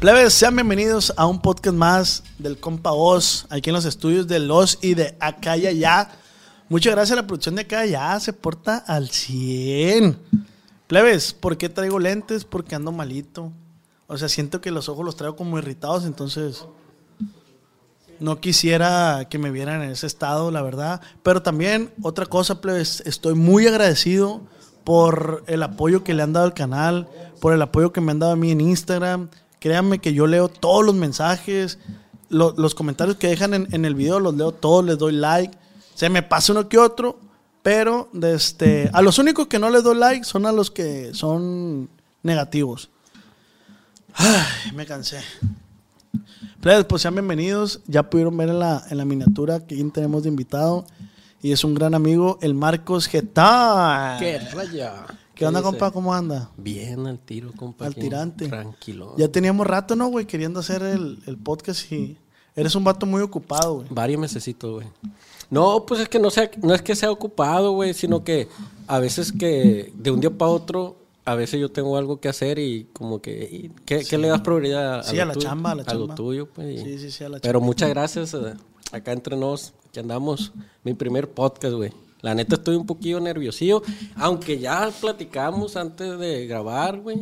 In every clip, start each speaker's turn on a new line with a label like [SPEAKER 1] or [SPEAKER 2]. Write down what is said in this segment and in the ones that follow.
[SPEAKER 1] Plebes, sean bienvenidos a un podcast más del compa Oz, aquí en los estudios de Los y de Acá y Allá. Muchas gracias a la producción de Acá y Allá, se porta al 100. Plebes, ¿por qué traigo lentes? Porque ando malito. O sea, siento que los ojos los traigo como irritados, entonces no quisiera que me vieran en ese estado, la verdad. Pero también, otra cosa, plebes, estoy muy agradecido por el apoyo que le han dado al canal, por el apoyo que me han dado a mí en Instagram. Créanme que yo leo todos los mensajes, lo- los comentarios que dejan en, el video, los leo todos, les doy like. Se me pasa uno que otro, pero de este, a los únicos que no les doy like son a los que son negativos. Ay, me cansé. Plebes, pues sean bienvenidos. Ya pudieron ver en la, en la miniatura quién tenemos de invitado. Y es un gran amigo, el Marcos Getán.
[SPEAKER 2] ¿Qué raya?
[SPEAKER 1] ¿Qué onda,
[SPEAKER 2] dice?
[SPEAKER 1] compa? ¿Cómo anda?
[SPEAKER 2] Bien, al tiro, compa.
[SPEAKER 1] Al tirante.
[SPEAKER 2] Tranquilo.
[SPEAKER 1] Ya teníamos rato, ¿no, güey? Queriendo hacer el, el podcast y eres un vato muy ocupado, güey.
[SPEAKER 2] Varios mesecitos, güey. No, pues es que no, sea, no es que sea ocupado, güey, sino que a veces que de un día para otro, a veces yo tengo algo que hacer y como que, y ¿qué, qué le das prioridad?
[SPEAKER 1] Sí,
[SPEAKER 2] lo
[SPEAKER 1] a la
[SPEAKER 2] tuyo?
[SPEAKER 1] chamba, a la
[SPEAKER 2] lo
[SPEAKER 1] chamba.
[SPEAKER 2] tuyo, pues. y-
[SPEAKER 1] Sí, sí, sí, a la
[SPEAKER 2] Pero
[SPEAKER 1] chamba.
[SPEAKER 2] muchas gracias, eh, acá entre nos, que andamos, mi primer podcast, güey. La neta estoy un poquillo nerviosillo, aunque ya platicamos antes de grabar, güey.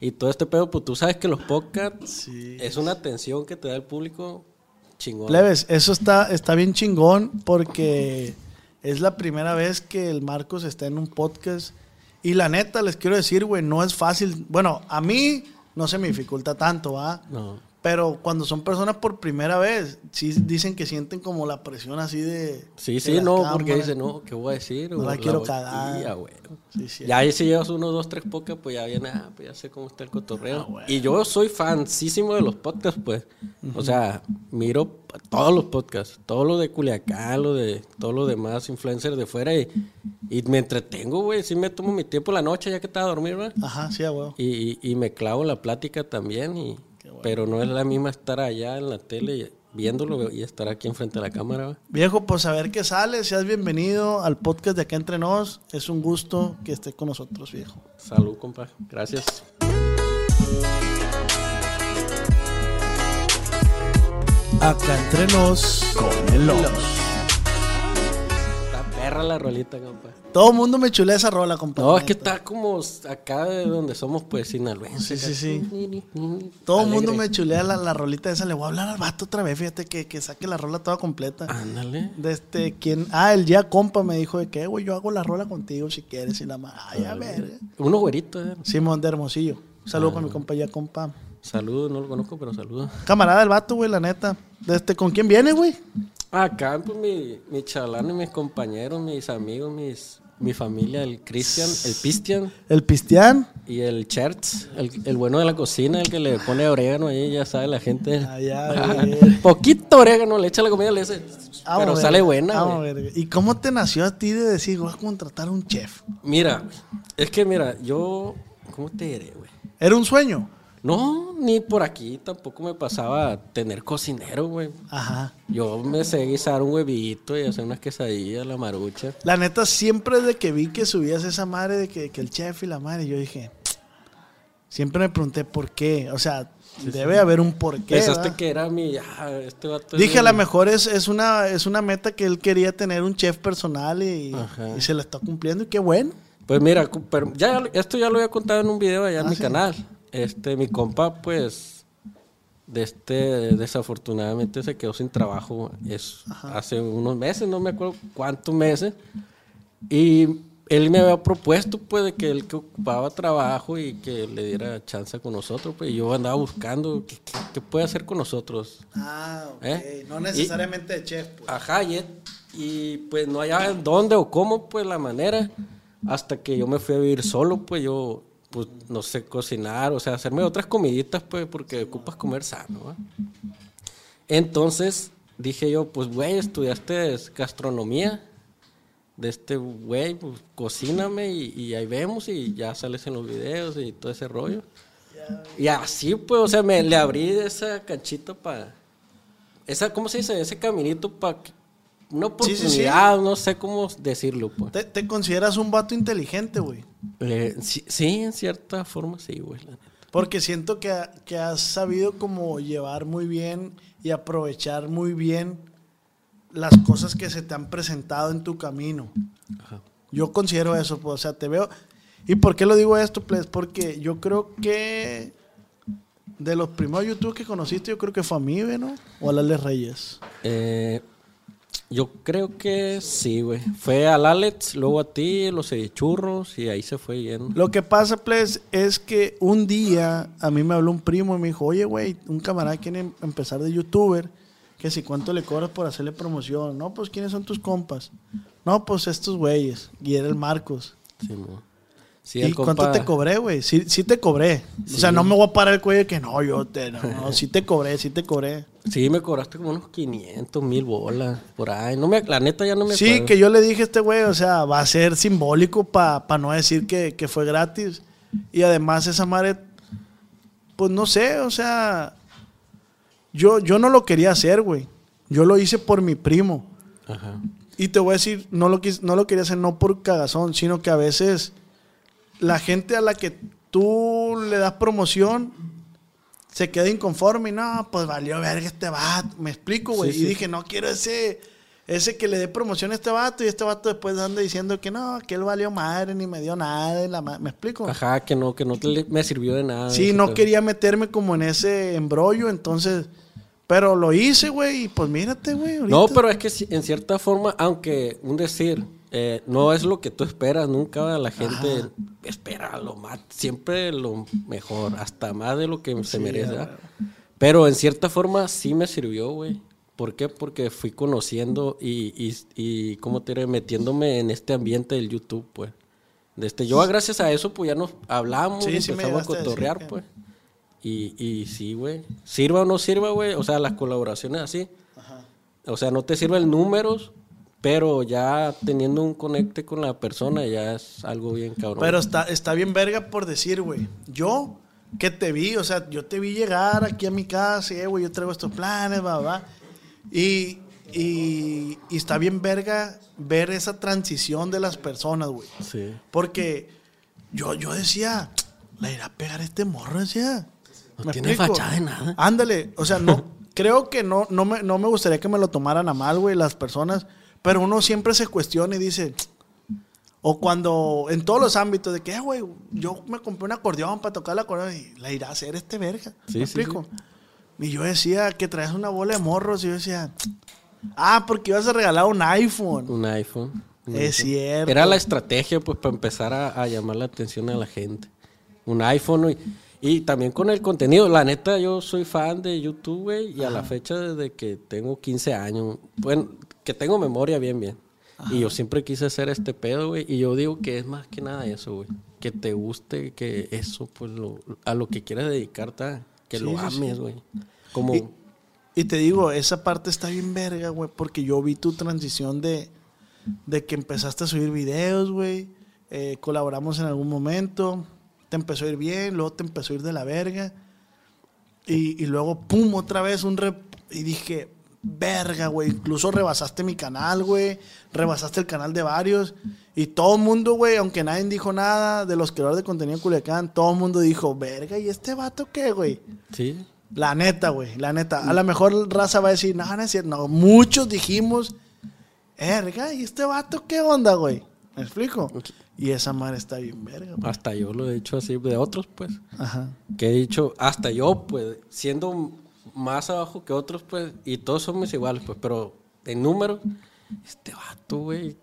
[SPEAKER 2] Y todo este pedo, pues tú sabes que los podcasts
[SPEAKER 1] Sí.
[SPEAKER 2] es una atención que te da el público chingón.
[SPEAKER 1] Plebes, eso está, está bien chingón porque es la primera vez que el Marcos está en un podcast. Y la neta, les quiero decir, güey, no es fácil. Bueno, a mí no se me dificulta tanto, ¿va?
[SPEAKER 2] No.
[SPEAKER 1] Pero cuando son personas por primera vez, sí dicen que sienten como la presión así de.
[SPEAKER 2] Sí,
[SPEAKER 1] de
[SPEAKER 2] sí, no, porque
[SPEAKER 1] cámaras.
[SPEAKER 2] dice, no, ¿qué voy a decir?
[SPEAKER 1] No la
[SPEAKER 2] güey?
[SPEAKER 1] quiero cagar.
[SPEAKER 2] Sí, a huevo.
[SPEAKER 1] Sí, sí.
[SPEAKER 2] Ya ahí si llevas uno, dos, tres podcasts, pues ya viene, ah, pues ya sé cómo está el cotorreo.
[SPEAKER 1] Ah, güey.
[SPEAKER 2] y yo soy fansísimo de los podcasts, pues. O sea, miro todos los podcasts, todo lo de Culiacán, lo de todos los demás influencers de fuera y, y me entretengo, güey. Sí me tomo mi tiempo la noche ya que estaba a dormir, ¿verdad?
[SPEAKER 1] Ajá, sí, huevo.
[SPEAKER 2] Y, y, y me clavo en la plática también, y, pero no es la misma estar allá en la tele viéndolo y estar aquí enfrente de la cámara.
[SPEAKER 1] Viejo, pues a ver qué sale. Seas bienvenido al podcast de Acá Entre Nos. Es un gusto que esté con nosotros, viejo.
[SPEAKER 2] Salud, compa. Gracias.
[SPEAKER 1] Acá Entre Nos con el Oz.
[SPEAKER 2] Está perra la rolita, compa.
[SPEAKER 1] Todo el mundo me chulea esa rola, compadre.
[SPEAKER 2] No, es que está como acá de donde somos, pues, sinaloenses.
[SPEAKER 1] Sí, sí, sí. Todo el mundo me chulea la, la rolita esa. Le voy a hablar al vato otra vez, fíjate, que, que saque la rola toda completa.
[SPEAKER 2] Ándale.
[SPEAKER 1] De este, ¿quién? Ah, el ya compa me dijo de que, güey, yo hago la rola contigo si quieres. Y la ma- ay, a ver.
[SPEAKER 2] Uno güerito, eh.
[SPEAKER 1] Simón de Hermosillo. Saludos para mi compa ya compa.
[SPEAKER 2] Saludos, no lo conozco, pero saludos.
[SPEAKER 1] Camarada del vato, güey, la neta. De este, ¿Con quién viene, güey?
[SPEAKER 2] Acá, pues, mi, mi chalán y mis compañeros, mis amigos, mis, mi familia, el Cristian, el Pistian
[SPEAKER 1] El Pistián.
[SPEAKER 2] y el Chertz, el, el bueno de la cocina, el que le pone orégano ahí, ya sabe la gente.
[SPEAKER 1] Ah, ya,
[SPEAKER 2] Ah. Poquito orégano, le echa la comida, le hace.
[SPEAKER 1] Vamos,
[SPEAKER 2] Pero sale buena,
[SPEAKER 1] verga. ¿Y cómo te nació a ti de decir, voy a contratar a un chef?
[SPEAKER 2] Mira, es que mira, yo, ¿cómo te diré, güey?
[SPEAKER 1] ¿Era un sueño?
[SPEAKER 2] No, ni por aquí tampoco me pasaba tener cocinero, güey.
[SPEAKER 1] Ajá.
[SPEAKER 2] Yo me sé guisar un huevito y hacer unas quesadillas, la marucha.
[SPEAKER 1] La neta, siempre desde que vi que subías esa madre de que, que el chef y la madre, yo dije, siempre me pregunté por qué. O sea, debe haber un porqué.
[SPEAKER 2] Pensaste
[SPEAKER 1] ¿verdad?
[SPEAKER 2] que era mi, ah, este vato.
[SPEAKER 1] Dije, a lo mejor es, es, una, es una meta que él quería tener un chef personal y, se la está cumpliendo y qué bueno.
[SPEAKER 2] Pues mira, ya, esto ya lo había contado en un video allá en
[SPEAKER 1] Ah,
[SPEAKER 2] mi
[SPEAKER 1] sí.
[SPEAKER 2] canal. Este, mi compa, pues, de este, desafortunadamente se quedó sin trabajo es, hace unos meses, no me acuerdo cuántos meses. Y él me había propuesto, pues, de que él que ocupaba trabajo y que le diera chance con nosotros, pues. Y yo andaba buscando qué, puede hacer con nosotros.
[SPEAKER 1] Ah, ok. ¿Eh? No necesariamente de chef, pues.
[SPEAKER 2] Ajá, y, y, pues no había dónde o cómo, pues, la manera. Hasta que yo me fui a vivir solo, pues, yo, pues, no sé cocinar, o sea, hacerme otras comiditas, pues, porque ocupas comer sano, Entonces, dije yo, pues, güey, estudiaste gastronomía de este güey, pues cocíname y, ahí vemos y ya sales en los videos y todo ese rollo. Y así, pues, o sea, me le abrí esa canchita para. Esa, ¿Cómo se dice? Ese caminito para. Una oportunidad, no sé cómo decirlo, pues.
[SPEAKER 1] ¿Te, consideras un vato inteligente, güey?
[SPEAKER 2] Eh, sí, en cierta forma sí, güey.
[SPEAKER 1] Porque siento que, que has sabido como llevar muy bien y aprovechar muy bien las cosas que se te han presentado en tu camino. Yo considero eso, pues, o sea, te veo. ¿Y por qué lo digo esto? Pues porque yo creo que de los primeros YouTube que conociste, yo creo que fue a mí, ¿no? O a Lales Reyes.
[SPEAKER 2] Eh, yo creo que sí, güey. Fue al Alex, luego a ti, los churros y ahí se fue yendo.
[SPEAKER 1] Lo que pasa, pues, es que un día a mí me habló un primo y me dijo, oye, güey, un camarada quiere empezar de youtuber que si cuánto le cobras por hacerle promoción. No, pues quiénes son tus compas. No, pues estos güeyes. Y era el Marcos. Sí, Sí, ¿Y cuánto te cobré, güey? Sí, sí te cobré. O sea, no me voy a parar el cuello de que no, yo te. No, no, sí te cobré, sí te cobré.
[SPEAKER 2] Sí, me cobraste como unos 500 mil bolas por ahí. No me, la neta ya no me
[SPEAKER 1] Sí, que yo le dije a este güey, o sea, va a ser simbólico para no decir que, que fue gratis. Y además, esa madre, pues no sé, o sea, yo, yo no lo quería hacer, güey. Yo lo hice por mi primo. Ajá. Y te voy a decir, no lo, no lo quería hacer no por cagazón, sino que a veces la gente a la que tú le das promoción se queda inconforme y no, pues valió verga este vato. Me explico, güey. y dije, no quiero ese, ese que le dé promoción a este vato y este vato después anda diciendo que no, que él valió madre ni me dio nada. La ¿Me explico?
[SPEAKER 2] Ajá, que no, que no me sirvió de nada.
[SPEAKER 1] Sí, no quería meterme como en ese embrollo, entonces pero lo hice, güey, y pues mírate, güey.
[SPEAKER 2] No, pero es que en cierta forma, aunque un decir, eh, no es lo que tú esperas, nunca la gente espera lo más, siempre lo mejor, hasta más de lo que se merece. Pero en cierta forma sí me sirvió, güey. ¿Por qué? Porque fui conociendo y, y, y ¿cómo te diré? Metiéndome en este ambiente del YouTube, pues. De este, yo, gracias a eso, pues ya nos hablamos, sí, empezamos a cotorrear, pues. Y, y sí, güey. Sirva o no sirva, güey. O sea, las colaboraciones así. O sea, no te sirven números, pero ya teniendo un conecte con la persona ya es algo bien cabrón.
[SPEAKER 1] Pero está, está bien verga por decir, güey. Yo que te vi, o sea, yo te vi llegar aquí a mi casa y, eh, güey, yo traigo estos planes, va, va. Y, y, y, está bien verga ver esa transición de las personas, güey. Sí. Porque yo, yo decía, la irá a pegar este morro, decía.
[SPEAKER 2] No tiene fachada de nada.
[SPEAKER 1] Ándale, o sea, no, creo que no, no, me, no me gustaría que me lo tomaran a mal, güey, las personas, pero uno siempre se cuestiona y dice, o cuando, en todos los ámbitos, de que, eh, güey, yo me compré un acordeón para tocar el acordeón y la irá a hacer este verga. ¿Me explico? Y yo decía que traes una bola de morros y yo decía, ah, porque ibas a regalar un iPhone.
[SPEAKER 2] Un iPhone.
[SPEAKER 1] es cierto.
[SPEAKER 2] Era la estrategia, pues, para empezar a, a, llamar la atención a la gente. Un iPhone. Y, y también con el contenido. La neta, yo soy fan de YouTube, güey. Y a la fecha desde que tengo 15 años. Bueno, que tengo memoria bien, bien. Y yo siempre quise hacer este pedo, güey. Y yo digo que es más que nada eso, güey. Que te guste, que eso, pues, a lo que quieras dedicarte, que lo ames, güey. Como...
[SPEAKER 1] Y, te digo, esa parte está bien verga, güey. Porque yo vi tu transición de, de que empezaste a subir videos, güey. Eh, colaboramos en algún momento te empezó a ir bien, luego te empezó a ir de la verga. Y, y luego, pum, otra vez un rep. Y dije, verga, güey. Incluso rebasaste mi canal, güey. Rebasaste el canal de varios. Y todo el mundo, güey, aunque nadie dijo nada de los creadores de contenido en Culiacán, todo el mundo dijo, verga, ¿y este vato qué, güey?
[SPEAKER 2] Sí.
[SPEAKER 1] La neta, güey, la neta. A lo mejor raza va a decir, no, no es cierto. No, muchos dijimos, verga, ¿y este vato qué onda, güey? ¿Me explico? Y esa madre está bien verga.
[SPEAKER 2] Pues. Hasta yo lo he dicho así de otros, pues. Ajá. Que he dicho, hasta yo, pues, siendo más abajo que otros, pues, y todos somos iguales, pues, pero en número, este vato, güey,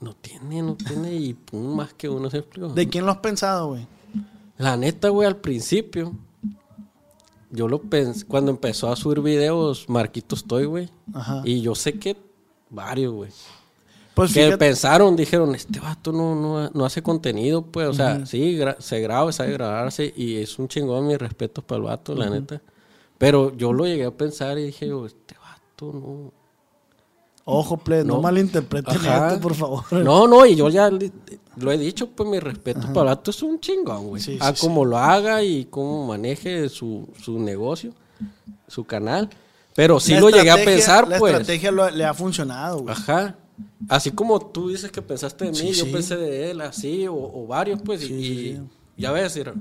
[SPEAKER 2] no tiene, no tiene, y pum, más que uno se explicó.
[SPEAKER 1] ¿De quién lo has pensado, güey?
[SPEAKER 2] La neta, güey, al principio, yo lo pensé, cuando empezó a subir videos, Marquito estoy, güey,
[SPEAKER 1] Ajá.
[SPEAKER 2] y yo sé que varios, güey.
[SPEAKER 1] Pues
[SPEAKER 2] que
[SPEAKER 1] fíjate,
[SPEAKER 2] pensaron, dijeron, este vato no, no, no hace contenido, pues, o sea, sí, gra- se graba, sabe grabarse y es un chingón, mis respetos para el vato, la neta. Pero yo lo llegué a pensar y dije, yo, este vato no...
[SPEAKER 1] ojo, plebe, no,
[SPEAKER 2] no.
[SPEAKER 1] malinterpreten esto, por favor.
[SPEAKER 2] No, no, y yo ya lo he dicho, pues mi respeto para el vato es un chingón, güey.
[SPEAKER 1] Sí,
[SPEAKER 2] a
[SPEAKER 1] sí,
[SPEAKER 2] cómo lo haga y cómo maneje su, su negocio, su canal. Pero sí
[SPEAKER 1] La
[SPEAKER 2] lo llegué a
[SPEAKER 1] estrategia-
[SPEAKER 2] pensar,
[SPEAKER 1] La
[SPEAKER 2] pues.
[SPEAKER 1] estrategia lo- le ha funcionado, güey.
[SPEAKER 2] Ajá. Así como tú dices que pensaste de mí,
[SPEAKER 1] Sí,
[SPEAKER 2] yo
[SPEAKER 1] sí.
[SPEAKER 2] pensé de él, así, o, o varios, pues, y-
[SPEAKER 1] Sí,
[SPEAKER 2] y,
[SPEAKER 1] sí.
[SPEAKER 2] ya decir,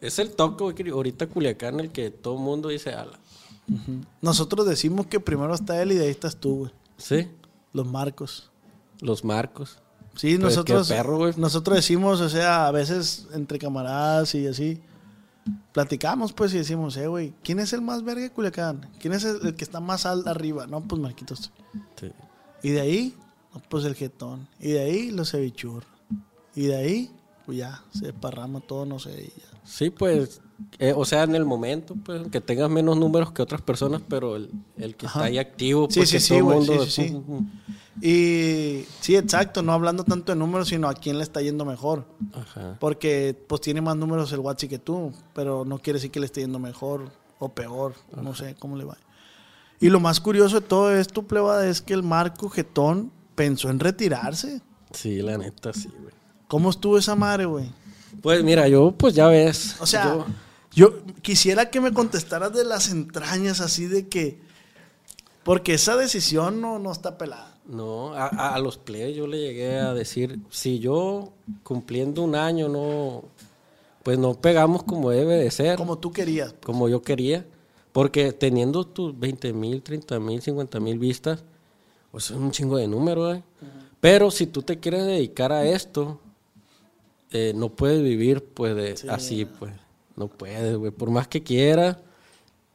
[SPEAKER 2] es el toque ahorita Culiacán el que todo el mundo dice, ala.
[SPEAKER 1] Nosotros decimos que primero está él y de ahí estás tú, güey.
[SPEAKER 2] Sí,
[SPEAKER 1] Los marcos.
[SPEAKER 2] los marcos.
[SPEAKER 1] Sí,
[SPEAKER 2] Pues,
[SPEAKER 1] nosotros,
[SPEAKER 2] perro, güey.
[SPEAKER 1] nosotros decimos, o sea, a veces entre camaradas y así, platicamos pues y decimos, eh, güey, ¿quién es el más verga de Culiacán? ¿Quién es el, el que está más al arriba? No, pues Marquitos.
[SPEAKER 2] Sí.
[SPEAKER 1] Y de ahí, pues el jetón. Y de ahí los cevichur. Y de ahí, pues ya, se desparrama todo, no sé. ya.
[SPEAKER 2] Sí, pues, eh, o sea, en el momento, pues, que tengas menos números que otras personas, pero el, el que
[SPEAKER 1] Ajá.
[SPEAKER 2] está ahí activo,
[SPEAKER 1] Sí,
[SPEAKER 2] pues,
[SPEAKER 1] sí, sí,
[SPEAKER 2] todo el
[SPEAKER 1] güey,
[SPEAKER 2] mundo...
[SPEAKER 1] sí, sí, sí.
[SPEAKER 2] pum.
[SPEAKER 1] Y sí, exacto, no hablando tanto de números, sino a quién le está yendo mejor.
[SPEAKER 2] Ajá.
[SPEAKER 1] Porque pues tiene más números el Watsi que tú, pero no quiere decir que le esté yendo mejor o peor, no sé cómo le va. Y lo más curioso de todo esto, plebada, es que el Marco Getón pensó en retirarse.
[SPEAKER 2] Sí, la neta, sí, güey.
[SPEAKER 1] ¿Cómo estuvo esa madre, güey?
[SPEAKER 2] Pues mira, yo, pues ya ves.
[SPEAKER 1] O sea,
[SPEAKER 2] yo-
[SPEAKER 1] yo, quisiera que me contestaras de las entrañas así de que... Porque esa decisión no, no está pelada.
[SPEAKER 2] No, a, los plebes yo le llegué a decir, si yo cumpliendo un año no, pues no pegamos como debe de ser, como,
[SPEAKER 1] Como tú querías.
[SPEAKER 2] yo quería, porque teniendo tus 20 mil, 30 mil, 50 mil vistas, pues es un chingo de número, ¿eh? Pero si tú te quieres dedicar a esto, eh, no puedes vivir pues de, así, pues, no puedes, güey, por más que quieras.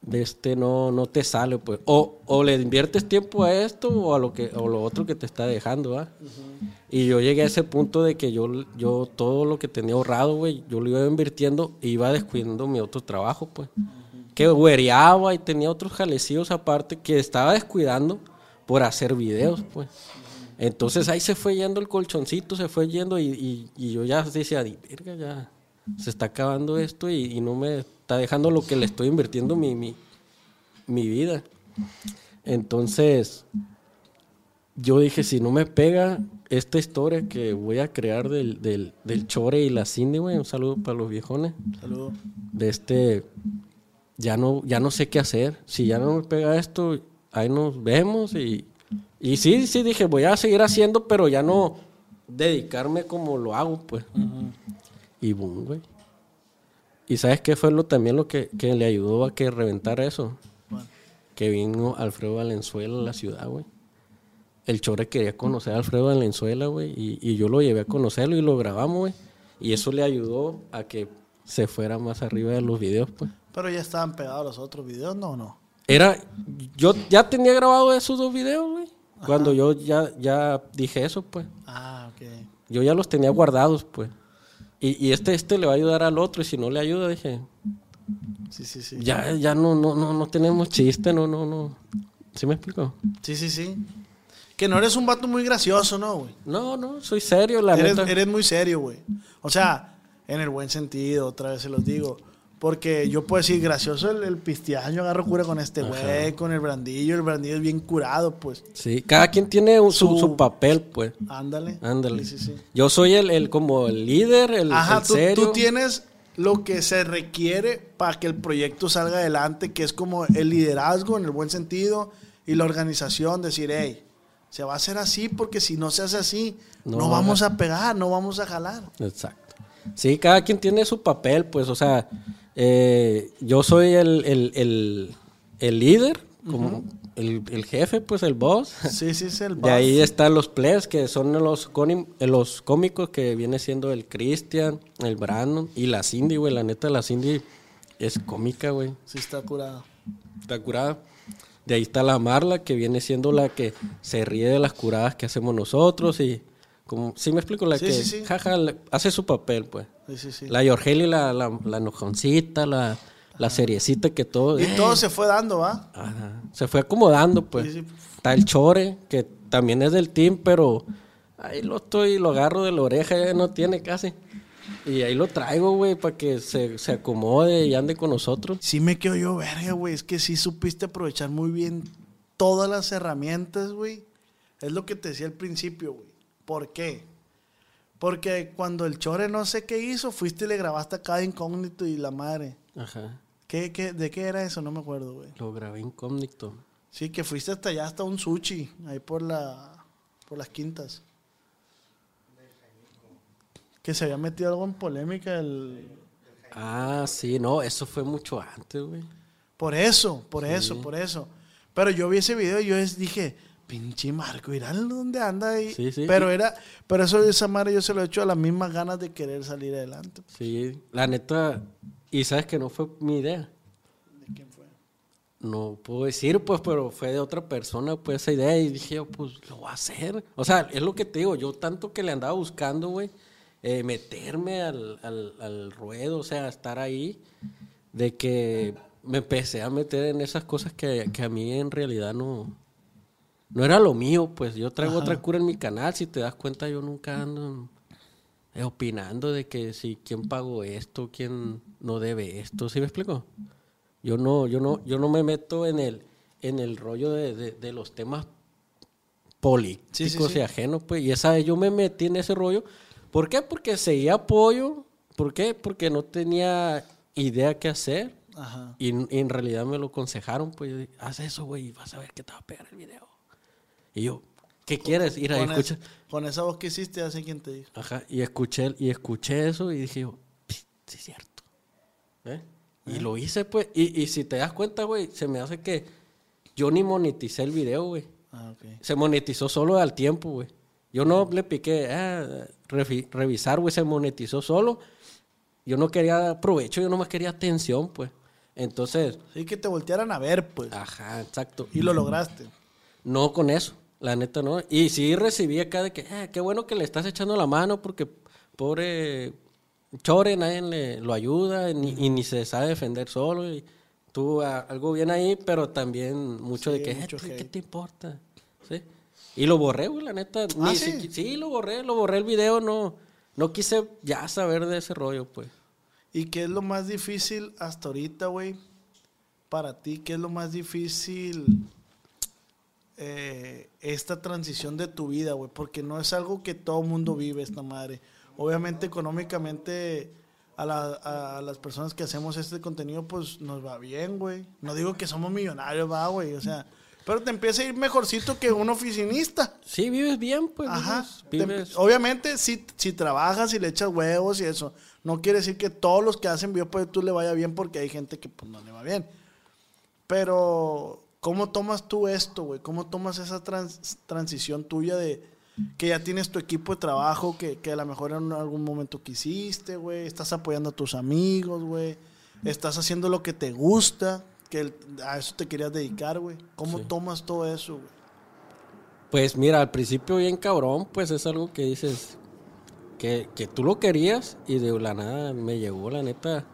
[SPEAKER 2] De este no, no te sale, pues. O, o le inviertes tiempo a esto o a lo que, o lo otro que te está dejando, ¿ah? Y yo llegué a ese punto de que yo, yo todo lo que tenía ahorrado, güey, yo lo iba invirtiendo e iba descuidando mi otro trabajo, pues. Que güereaba y tenía otros jalecillos aparte que estaba descuidando por hacer videos, pues. Entonces ahí se fue yendo el colchoncito, se fue yendo y, y- y yo ya decía, "Di, verga, ya se está acabando esto y, y no me está dejando lo que le estoy invirtiendo mi, mi, mi vida. Entonces, yo dije, si no me pega esta historia que voy a crear del, del, del Chore y la Cindy, güey, un saludo para los viejones,
[SPEAKER 1] Saludos.
[SPEAKER 2] de este, ya no, ya no sé qué hacer. Si ya no me pega esto, ahí nos vemos y, y sí, sí, dije, voy a seguir haciendo, pero ya no dedicarme como lo hago, pues. Y boom, güey. ¿Y sabes qué fue lo, también lo que, que le ayudó a que reventara eso?
[SPEAKER 1] Bueno,
[SPEAKER 2] Que vino Alfredo Valenzuela a la ciudad, güey. El Chore quería conocer a Alfredo Valenzuela, güey. Y, y yo lo llevé a conocerlo y lo grabamos, güey. Y eso le ayudó a que se fuera más arriba de los videos, pues.
[SPEAKER 1] Pero ya estaban pegados los otros videos, ¿no o no?
[SPEAKER 2] Era, yo ya tenía grabado esos dos videos, güey. Cuando yo ya, ya dije eso, pues.
[SPEAKER 1] Ah, ok.
[SPEAKER 2] Yo ya los tenía guardados, pues. Y, y este, este le va a ayudar al otro. Y si no le ayuda, dije,
[SPEAKER 1] Sí, sí, sí.
[SPEAKER 2] ya, ya no, no, no, no tenemos chiste, no, no, no. ¿Sí me explico?
[SPEAKER 1] Sí, sí, sí. Que no eres un vato muy gracioso, ¿no, güey?
[SPEAKER 2] No, no, soy serio, la
[SPEAKER 1] Eres,
[SPEAKER 2] neta.
[SPEAKER 1] eres muy serio, güey. O sea, en el buen sentido, otra vez se los digo. Porque yo puedo decir, gracioso el, el pistiaño, agarro cura con este güey, con el brandillo. El brandillo es bien curado, pues.
[SPEAKER 2] Sí, cada quien tiene un- su,
[SPEAKER 1] Su-
[SPEAKER 2] papel, pues.
[SPEAKER 1] Ándale.
[SPEAKER 2] Ándale.
[SPEAKER 1] Sí, sí, sí.
[SPEAKER 2] Yo soy el, el como el líder, el,
[SPEAKER 1] Ajá,
[SPEAKER 2] el
[SPEAKER 1] tú,
[SPEAKER 2] serio.
[SPEAKER 1] tú tienes lo que se requiere para que el proyecto salga adelante, que es como el liderazgo en el buen sentido y la organización, decir, hey, se va a hacer así porque si no se hace así, no,
[SPEAKER 2] No,
[SPEAKER 1] vamos a pegar, no vamos a jalar.
[SPEAKER 2] Exacto. Sí, cada quien tiene su papel, pues, o sea, eh, yo soy el, el, el, el líder, como el, el jefe, pues, el boss.
[SPEAKER 1] Sí, sí, es el
[SPEAKER 2] De ahí
[SPEAKER 1] boss.
[SPEAKER 2] están los players, que son los, eh, los cómicos que viene siendo el Christian, el Brandon y la Cindy, güey. La neta, la Cindy es cómica, güey.
[SPEAKER 1] Sí está curado.
[SPEAKER 2] Está curada. De ahí está la Marla, que viene siendo la que se ríe de las curadas que hacemos nosotros y como, sí me explico, la
[SPEAKER 1] Sí,
[SPEAKER 2] que
[SPEAKER 1] sí, sí.
[SPEAKER 2] jaja, le- hace su papel, pues.
[SPEAKER 1] Sí, sí, sí.
[SPEAKER 2] La Yorgeli, la, la, la enojoncita, la, la seriecita que todo.
[SPEAKER 1] Y
[SPEAKER 2] eh,
[SPEAKER 1] todo se fue dando, ¿va?
[SPEAKER 2] ajá, se fue acomodando, pues. Está el Chore, que también es del team, pero ahí lo estoy, lo agarro de la oreja, ya no tiene casi. Y ahí lo traigo, güey, para que se, se acomode y ande con nosotros.
[SPEAKER 1] Sí me quedo yo, verga, güey. Es que sí supiste aprovechar muy bien todas las herramientas, güey. Es lo que te decía al principio, güey. ¿Por qué? Porque cuando el chore no sé qué hizo, fuiste y le grabaste a cada incógnito y la madre.
[SPEAKER 2] Ajá.
[SPEAKER 1] ¿Qué, qué, ¿De qué era eso? No me acuerdo, güey.
[SPEAKER 2] Lo grabé incógnito.
[SPEAKER 1] Sí, que fuiste hasta allá, hasta un sushi, ahí por la por las quintas. Que se había metido algo en polémica el...
[SPEAKER 2] Ah, sí, no, eso fue mucho antes, güey.
[SPEAKER 1] Por eso, por eso, por eso. Pero yo vi ese video y yo dije, pinche Marco, irá dónde anda ahí.
[SPEAKER 2] Sí, sí.
[SPEAKER 1] Pero era, pero eso de esa madre yo se lo he hecho a las mismas ganas de querer salir adelante.
[SPEAKER 2] Sí, la neta, y sabes que no fue mi idea.
[SPEAKER 1] ¿De quién fue?
[SPEAKER 2] No puedo decir, pues, pero fue de otra persona, pues, esa idea. Y dije, yo, pues, lo voy a hacer. O sea, es lo que te digo, yo tanto que le andaba buscando, güey, eh, meterme al, al, al ruedo, o sea, estar ahí, de que me empecé a meter en esas cosas que, que a mí en realidad no, no era lo mío, pues. Yo traigo otra cura en mi canal, si te das cuenta, yo nunca ando eh, opinando de que si quién pagó esto, quién no debe esto, ¿sí me explico? Yo no, yo no, yo no me meto en el, en el rollo de, de- de los temas políticos
[SPEAKER 1] Sí, sí, sí.
[SPEAKER 2] y ajenos, pues, y esa vez yo me metí en ese rollo. ¿Por qué? Porque seguía apoyo. ¿Por qué? Porque no tenía idea qué hacer.
[SPEAKER 1] Ajá.
[SPEAKER 2] Y, y en realidad me lo aconsejaron, pues, yo dije, haz eso, güey, y vas a ver que te va a pegar el video. Y yo, ¿qué quieres? Ir a escuchar.
[SPEAKER 1] es- con esa voz que hiciste, hace quien te dijo.
[SPEAKER 2] Ajá, y escuché, y escuché eso y dije, yo, "Pi, sí es cierto. ¿Eh? Y lo hice, pues. Y, y si te das cuenta, güey, se me hace que yo ni moneticé el video, güey.
[SPEAKER 1] Ah, ok.
[SPEAKER 2] Se monetizó solo al tiempo, güey. Yo no le piqué, ah, revisar, güey, se monetizó solo. Yo no quería provecho, yo nomás quería atención, pues. Entonces,
[SPEAKER 1] Sí, que te voltearan a ver, pues.
[SPEAKER 2] ajá, exacto.
[SPEAKER 1] Y lo lograste.
[SPEAKER 2] No con eso, la neta no. Y sí recibí acá de que, "Ah, qué bueno que le estás echando la mano porque pobre Chore, nadie le, lo ayuda ni- y ni se sabe defender solo. Y tú a- algo bien ahí, pero también mucho
[SPEAKER 1] Sí,
[SPEAKER 2] de que,
[SPEAKER 1] mucho
[SPEAKER 2] "Eh, ¿qué te importa? ¿Sí? Y lo borré, güey, la neta.
[SPEAKER 1] Ah,
[SPEAKER 2] Ni
[SPEAKER 1] ¿sí?
[SPEAKER 2] sí, lo borré, lo borré el video, no, no quise ya saber de ese rollo, pues.
[SPEAKER 1] ¿Y qué es lo más difícil hasta ahorita, güey? Para ti, ¿qué es lo más difícil eh, esta transición de tu vida, güey? Porque no es algo que todo mundo vive, esta madre. Obviamente, económicamente, a, la- a las personas que hacemos este contenido, pues nos va bien, güey. No digo que somos millonarios, va, güey. O sea, pero te empieza a ir mejorcito que un oficinista.
[SPEAKER 2] Sí, vives bien, pues.
[SPEAKER 1] Ajá.
[SPEAKER 2] vives-
[SPEAKER 1] obviamente, si, si trabajas y le echas huevos y eso, no quiere decir que todos los que hacen video pues tú le vaya bien porque hay gente que pues no le va bien. Pero, ¿cómo tomas tú esto, güey? ¿Cómo tomas esa trans- transición tuya de que ya tienes tu equipo de trabajo, que, que a lo mejor en algún momento quisiste, güey? Estás apoyando a tus amigos, güey. Estás haciendo lo que te gusta, que el- a eso te querías dedicar, güey. ¿Cómo
[SPEAKER 2] Sí.
[SPEAKER 1] tomas todo eso, güey?
[SPEAKER 2] Pues mira, al principio bien cabrón, pues es algo que dices que, que tú lo querías y de la nada me llegó, la neta,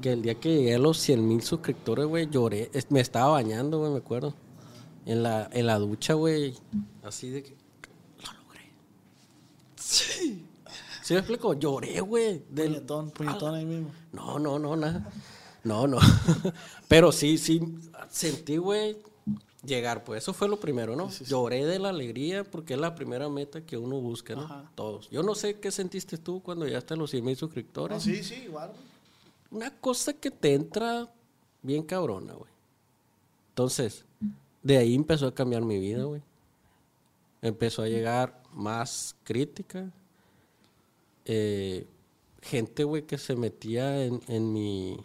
[SPEAKER 2] que el día que llegué a los 100 mil suscriptores, güey, lloré, me estaba bañando, güey, me acuerdo, en la, en la ducha, güey, así de que lo logré. Sí. ¿Sí me explico? Lloré, güey. del-
[SPEAKER 1] Puñetón, puñetón ahí mismo.
[SPEAKER 2] no, no, no, nada. No, no. Pero sí, sí, sentí, güey, llegar. Pues eso fue lo primero, ¿no? Lloré de la alegría porque es la primera meta que uno busca, ¿no?
[SPEAKER 1] Ajá.
[SPEAKER 2] Todos. Yo no sé qué sentiste tú cuando llegaste a los 100 mil
[SPEAKER 1] No,
[SPEAKER 2] suscriptores.
[SPEAKER 1] sí, sí, igual.
[SPEAKER 2] Una cosa que te entra bien cabrona, güey. Entonces, de ahí empezó a cambiar mi vida, güey. Empezó a llegar más crítica. eh, gente, güey, que se metía en, en mi,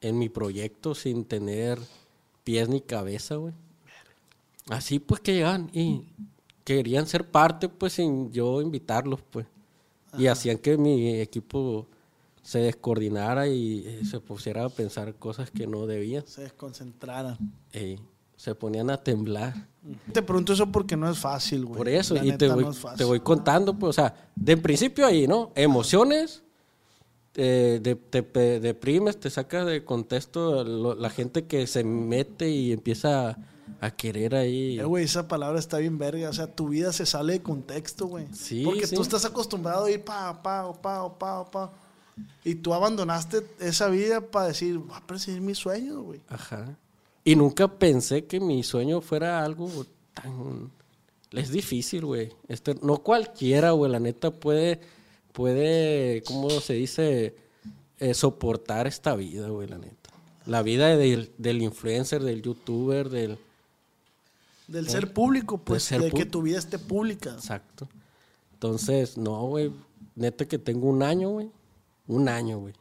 [SPEAKER 2] en mi proyecto sin tener pies ni cabeza, güey. Así pues que llegaban y querían ser parte, pues sin yo invitarlos, pues. Y hacían que mi equipo se descoordinara y eh, se pusiera a pensar cosas que no debía.
[SPEAKER 1] Se desconcentraran.
[SPEAKER 2] Ey, se ponían a temblar.
[SPEAKER 1] Te pregunto eso porque no es fácil, güey.
[SPEAKER 2] Por eso,
[SPEAKER 1] La
[SPEAKER 2] y te voy,
[SPEAKER 1] no es fácil.
[SPEAKER 2] te voy contando, pues, o sea, de principio ahí, ¿no? Emociones, eh, de- te deprimes, te sacas de contexto lo- la gente que se mete y empieza a, a querer ahí.
[SPEAKER 1] Eh, güey, esa palabra está bien verga. O sea, tu vida se sale de contexto, güey.
[SPEAKER 2] Sí,
[SPEAKER 1] Porque
[SPEAKER 2] sí.
[SPEAKER 1] tú estás acostumbrado a ir pa, pa, pa, pa, pa. Y tú abandonaste esa vida para decir, voy a perseguir mis sueños, güey.
[SPEAKER 2] Ajá. Y nunca pensé que mi sueño fuera algo tan... Es difícil, güey. Este, no cualquiera, güey, la neta puede, puede, ¿cómo se dice? Eh, soportar esta vida, güey, la neta. La vida del, del influencer, del youtuber, del...
[SPEAKER 1] Del ser público, pues.
[SPEAKER 2] ser
[SPEAKER 1] de que tu vida esté pública.
[SPEAKER 2] Exacto. Entonces, no, güey. Neta que tengo un año, güey. Un año, güey.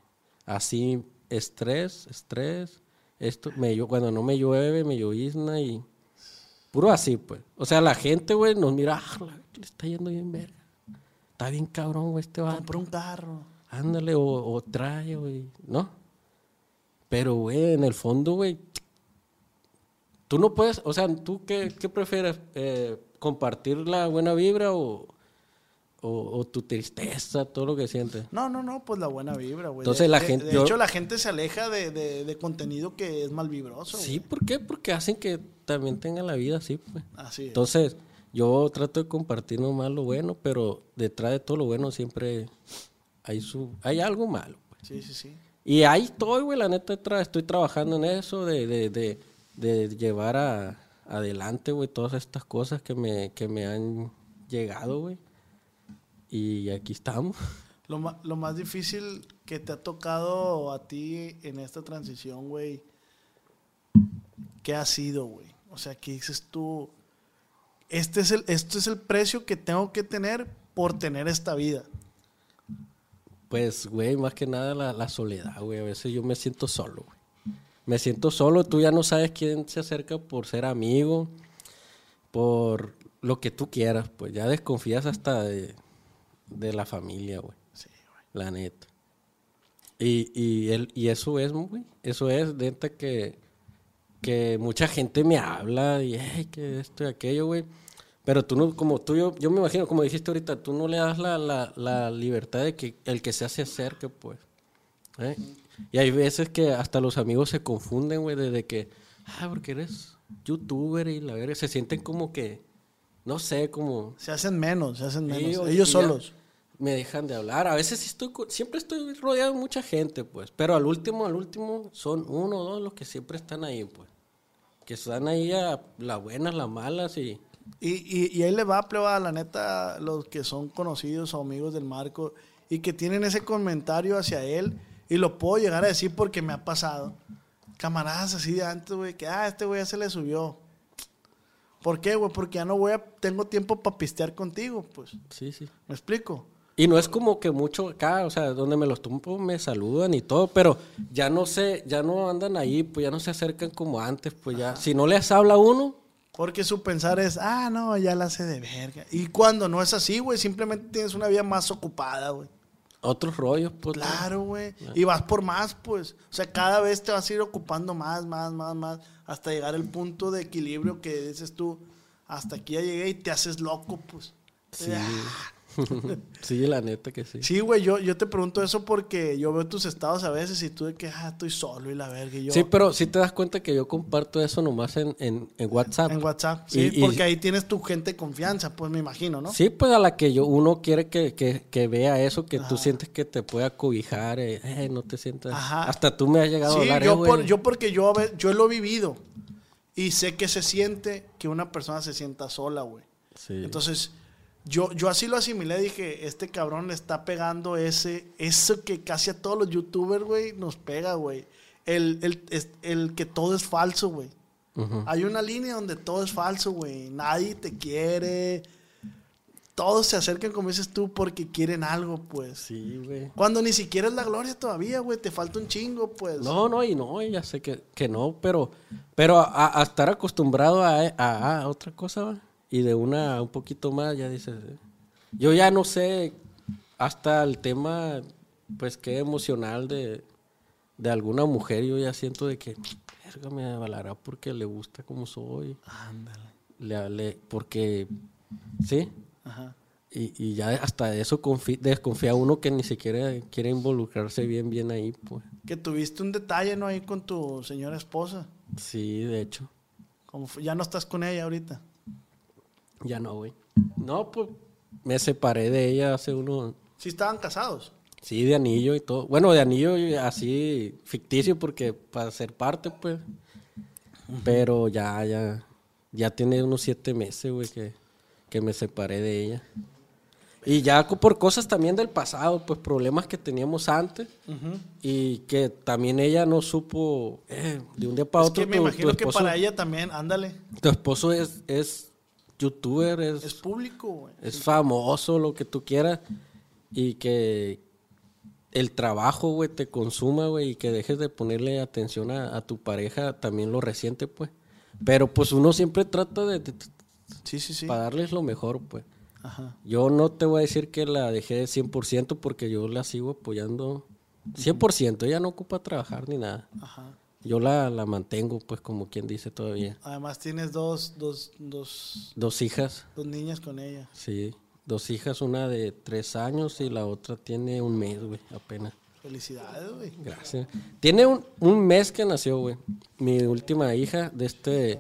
[SPEAKER 2] Así, estrés, estrés. Esto, me, cuando no me llueve, me llovizna y... Puro así, pues. O sea, la gente, güey, nos mira, ah, la- le está yendo bien verga. Está bien cabrón, güey, este vato.
[SPEAKER 1] Compré un carro.
[SPEAKER 2] Ándale, o, o trae, güey. ¿No? Pero, güey, en el fondo, güey, tú no puedes, o sea, ¿tú qué, qué prefieres? Eh, ¿Compartir la buena vibra o, o, o tu tristeza, todo lo que sientes?
[SPEAKER 1] No, no, no, pues la buena vibra, güey.
[SPEAKER 2] Entonces
[SPEAKER 1] De-
[SPEAKER 2] la
[SPEAKER 1] de-
[SPEAKER 2] gente-
[SPEAKER 1] De
[SPEAKER 2] yo-
[SPEAKER 1] hecho, la gente se aleja de, de- de contenido que es mal vibroso.
[SPEAKER 2] Sí. ¿por qué? Porque hacen que también tengan la vida así, pues.
[SPEAKER 1] Así es.
[SPEAKER 2] Entonces, yo trato de compartir nomás lo bueno, pero detrás de todo lo bueno siempre hay, su, hay algo malo, pues.
[SPEAKER 1] Sí, sí, sí.
[SPEAKER 2] Y ahí estoy, güey, la neta estoy trabajando en eso, de, de, de, de llevar a, adelante, güey, todas estas cosas que me, que me han llegado, güey. Y aquí estamos.
[SPEAKER 1] Lo, lo más difícil que te ha tocado a ti en esta transición, güey, ¿qué ha sido, güey? O sea, ¿qué dices tú? Este es el, esto es el precio que tengo que tener por tener esta vida.
[SPEAKER 2] Pues, güey, más que nada la, la soledad, güey. A veces yo me siento solo, güey. Me siento solo, tú ya no sabes quién se acerca por ser amigo, por lo que tú quieras, pues ya desconfías hasta de, de la familia, güey.
[SPEAKER 1] Sí, güey.
[SPEAKER 2] La neta. Y, y, el, y eso es, güey. Eso es, neta, que, que mucha gente me habla y, "Ey, que esto y aquello, güey. Pero tú no, como tú, yo, yo me imagino, como dijiste ahorita, tú no le das la, la, la libertad de que el que se hace acerque, pues. ¿eh? Y hay veces que hasta los amigos se confunden, güey, desde que, ah, porque eres youtuber y la verga, se sienten como que, no sé, como...
[SPEAKER 1] Se hacen menos, se hacen menos.
[SPEAKER 2] Ellos,
[SPEAKER 1] solos.
[SPEAKER 2] Me dejan de hablar. A veces estoy, siempre estoy rodeado de mucha gente, pues. Pero al último, al último, son uno o dos los que siempre están ahí, pues. Que están ahí a las buenas, las malas y...
[SPEAKER 1] Y, y, y ahí le va, pleba, la neta, los que son conocidos o amigos del Marco y que tienen ese comentario hacia él y lo puedo llegar a decir porque me ha pasado. Camaradas así de antes, güey, que, ah, este güey ya se le subió. ¿Por qué, güey? Porque ya no voy a, tengo tiempo para pistear contigo, pues.
[SPEAKER 2] Sí, sí.
[SPEAKER 1] ¿Me explico?
[SPEAKER 2] Y no es como que mucho acá, o sea, donde me los tumpo me saludan y todo, pero ya no sé, ya no andan ahí, pues ya no se acercan como antes, pues ya. Si no les habla uno,
[SPEAKER 1] Porque su pensar es, ah, no, ya la hace de verga. Y cuando no es así, güey, simplemente tienes una vida más ocupada, güey.
[SPEAKER 2] otros rollos, pues.
[SPEAKER 1] Claro, güey. Y vas por más, pues. O sea, cada vez te vas a ir ocupando más, más, más, más, hasta llegar al punto de equilibrio que dices tú, hasta aquí ya llegué y te haces loco, pues.
[SPEAKER 2] Sí. sí, la neta que sí.
[SPEAKER 1] Sí, güey, yo, yo te pregunto eso porque yo veo tus estados a veces y tú de que, ah, estoy solo y la verga. Y yo,
[SPEAKER 2] Sí, pero sí te das cuenta que yo comparto eso nomás en, en, en WhatsApp.
[SPEAKER 1] en WhatsApp. Sí,
[SPEAKER 2] Y- y-
[SPEAKER 1] porque ahí tienes tu gente de confianza, pues me imagino, ¿no?
[SPEAKER 2] Sí, pues a la que yo uno quiere que, que, que vea eso, que tú sientes que te pueda cobijar, eh, eh, no te sientas.
[SPEAKER 1] Ajá.
[SPEAKER 2] Hasta tú me has llegado a
[SPEAKER 1] Sí,
[SPEAKER 2] hablar,
[SPEAKER 1] yo,
[SPEAKER 2] eh,
[SPEAKER 1] por- yo porque yo, a yo lo he vivido y sé que se siente que una persona se sienta sola, güey.
[SPEAKER 2] Sí.
[SPEAKER 1] Entonces, yo, yo así lo asimilé, dije, este cabrón le está pegando ese, eso que casi a todos los youtubers, güey, nos pega, güey. El, el, el que todo es falso, güey. Hay una línea donde todo es falso, güey. Nadie te quiere. Todos se acercan, como dices tú, porque quieren algo, pues.
[SPEAKER 2] Sí, güey.
[SPEAKER 1] Cuando ni siquiera es la gloria todavía, güey. Te falta un chingo, pues.
[SPEAKER 2] No, no, y no, ya sé que, que no, pero, pero a, a estar acostumbrado a, a- a otra cosa, ¿va? Y de una un poquito más, ya dices, eh. yo ya no sé hasta el tema pues qué emocional de, de alguna mujer, yo ya siento de que, verga, me avalará porque le gusta como soy.
[SPEAKER 1] Ándale.
[SPEAKER 2] Le, le- porque, sí,
[SPEAKER 1] Ajá.
[SPEAKER 2] y, y ya hasta eso desconfía uno que ni siquiera quiere involucrarse bien, bien ahí, pues.
[SPEAKER 1] Que tuviste un detalle, ¿no? Ahí con tu señora esposa.
[SPEAKER 2] Sí, de hecho,
[SPEAKER 1] Como ya no estás con ella ahorita.
[SPEAKER 2] Ya no, güey. No, pues me separé de ella hace uno,
[SPEAKER 1] Sí estaban casados.
[SPEAKER 2] sí, de anillo y todo. Bueno, de anillo así ficticio porque para ser parte, pues. Pero ya, ya, ya tiene unos siete meses, güey, que, que me separé de ella. Y ya por cosas también del pasado, pues problemas que teníamos antes y que también ella no supo eh, de un día para
[SPEAKER 1] Es
[SPEAKER 2] otro.
[SPEAKER 1] que me
[SPEAKER 2] tu- tu
[SPEAKER 1] imagino que para ella también, ándale.
[SPEAKER 2] Tu esposo es, es youtuber, es,
[SPEAKER 1] Es público, güey.
[SPEAKER 2] es famoso, lo que tú quieras, y que el trabajo, güey, te consuma, güey, y que dejes de ponerle atención a, a tu pareja, también lo resiente, pues. Pero pues uno siempre trata de, de-
[SPEAKER 1] Sí, sí, sí.
[SPEAKER 2] para darles lo mejor, pues.
[SPEAKER 1] Ajá.
[SPEAKER 2] Yo no te voy a decir que la dejé 100% porque yo la sigo apoyando 100%. Ella no ocupa trabajar ni nada.
[SPEAKER 1] Ajá.
[SPEAKER 2] Yo la, la mantengo, pues, como quien dice todavía.
[SPEAKER 1] Además tienes dos, dos, dos,
[SPEAKER 2] Dos hijas,
[SPEAKER 1] dos niñas con ella.
[SPEAKER 2] sí. Dos hijas, una de tres años y la otra tiene un mes, güey, apenas.
[SPEAKER 1] Felicidades, güey.
[SPEAKER 2] Gracias. Tiene un, un mes que nació, güey. Mi última hija, de este,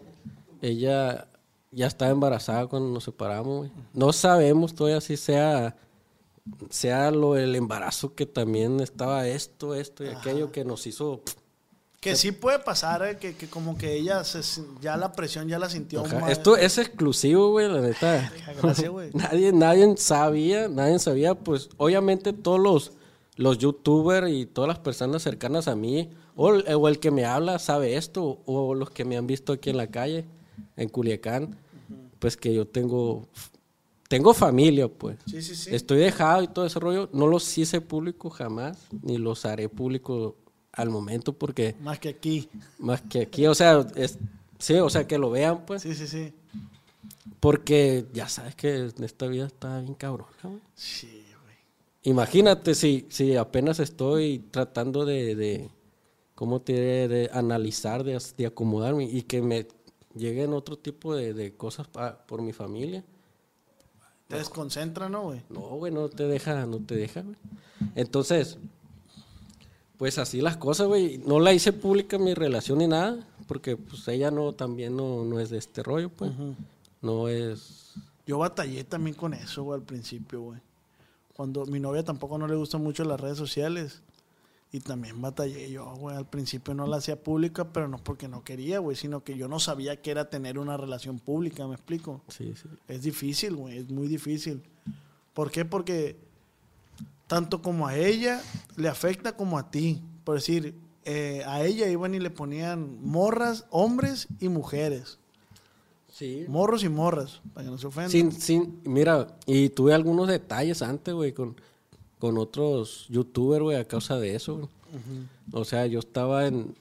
[SPEAKER 2] ella ya estaba embarazada cuando nos separamos, güey. No sabemos todavía si sea, sea lo el embarazo que también estaba esto, esto y aquello que nos hizo...
[SPEAKER 1] Que sí puede pasar, eh, que, que como que ella se, ya la presión ya la sintió
[SPEAKER 2] Ajá,
[SPEAKER 1] más.
[SPEAKER 2] Esto es exclusivo, güey, la neta.
[SPEAKER 1] Gracias, güey.
[SPEAKER 2] nadie, nadie sabía, nadie sabía, pues obviamente todos los, los youtubers y todas las personas cercanas a mí, o el, o el que me habla sabe esto, o los que me han visto aquí en la calle, en Culiacán, pues que yo tengo, tengo familia, pues.
[SPEAKER 1] Sí, sí, sí.
[SPEAKER 2] Estoy dejado y todo ese rollo, no los hice público jamás, ni los haré público al momento, porque
[SPEAKER 1] Más que aquí.
[SPEAKER 2] más que aquí, o sea, es, sí, o sea, que lo vean, pues.
[SPEAKER 1] Sí, sí, sí.
[SPEAKER 2] Porque ya sabes que esta vida está bien cabrón, güey.
[SPEAKER 1] Sí, güey.
[SPEAKER 2] Imagínate si, si apenas estoy tratando de, de ¿cómo te diré? De analizar, de, de acomodarme y que me lleguen otro tipo de, de cosas pa- por mi familia.
[SPEAKER 1] Te desconcentra, ¿no, güey?
[SPEAKER 2] No, güey, no te deja, no te deja, güey. Entonces, pues así las cosas, güey. No la hice pública mi relación ni nada, porque pues ella no, también no, no es de este rollo, pues. No es...
[SPEAKER 1] Yo batallé también con eso, güey, al principio, güey. Cuando mi novia tampoco no le gustan mucho las redes sociales. Y también batallé yo, güey. Al principio no la hacía pública, pero no porque no quería, güey, sino que yo no sabía que era tener una relación pública, ¿me explico?
[SPEAKER 2] Sí, sí.
[SPEAKER 1] Es difícil, güey, es muy difícil. ¿Por qué? Porque tanto como a ella le afecta como a ti. Por decir, eh, a ella iban y le ponían morras, hombres y mujeres.
[SPEAKER 2] Sí.
[SPEAKER 1] Morros y morras, para que no se ofendan.
[SPEAKER 2] Sin, sin, mira, y tuve algunos detalles antes, güey, con, con otros youtubers, güey, a causa de eso, güey. O sea, yo estaba en,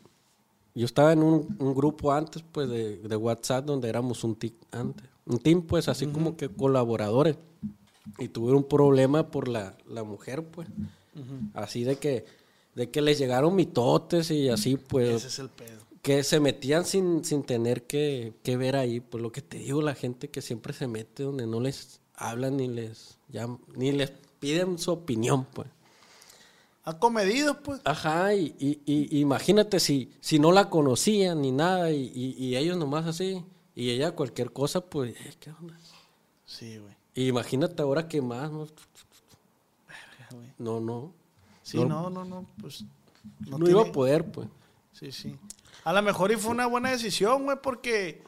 [SPEAKER 2] yo estaba en un, un grupo antes, pues, de, de WhatsApp, donde éramos un team antes. Un team, pues, así como que colaboradores. Y tuve un problema por la, la mujer, pues. Así de que, de que les llegaron mitotes y así, pues
[SPEAKER 1] Ese es el pedo.
[SPEAKER 2] que se metían sin, sin tener que, que ver ahí, pues lo que te digo, la gente que siempre se mete donde no les hablan ni les llaman, ni les piden su opinión, pues.
[SPEAKER 1] Acomedido, pues.
[SPEAKER 2] Ajá, y, y- y- imagínate si, si no la conocían ni nada, y, y- y ellos nomás así, y ella cualquier cosa, pues, eh, ¿qué onda?
[SPEAKER 1] Sí, güey.
[SPEAKER 2] Y imagínate ahora que más, no, no, no,
[SPEAKER 1] Sí,
[SPEAKER 2] No.
[SPEAKER 1] no, no, no, pues.
[SPEAKER 2] no,
[SPEAKER 1] tiene-
[SPEAKER 2] iba a poder, pues.
[SPEAKER 1] Sí, sí. A lo mejor y fue una buena decisión, güey, porque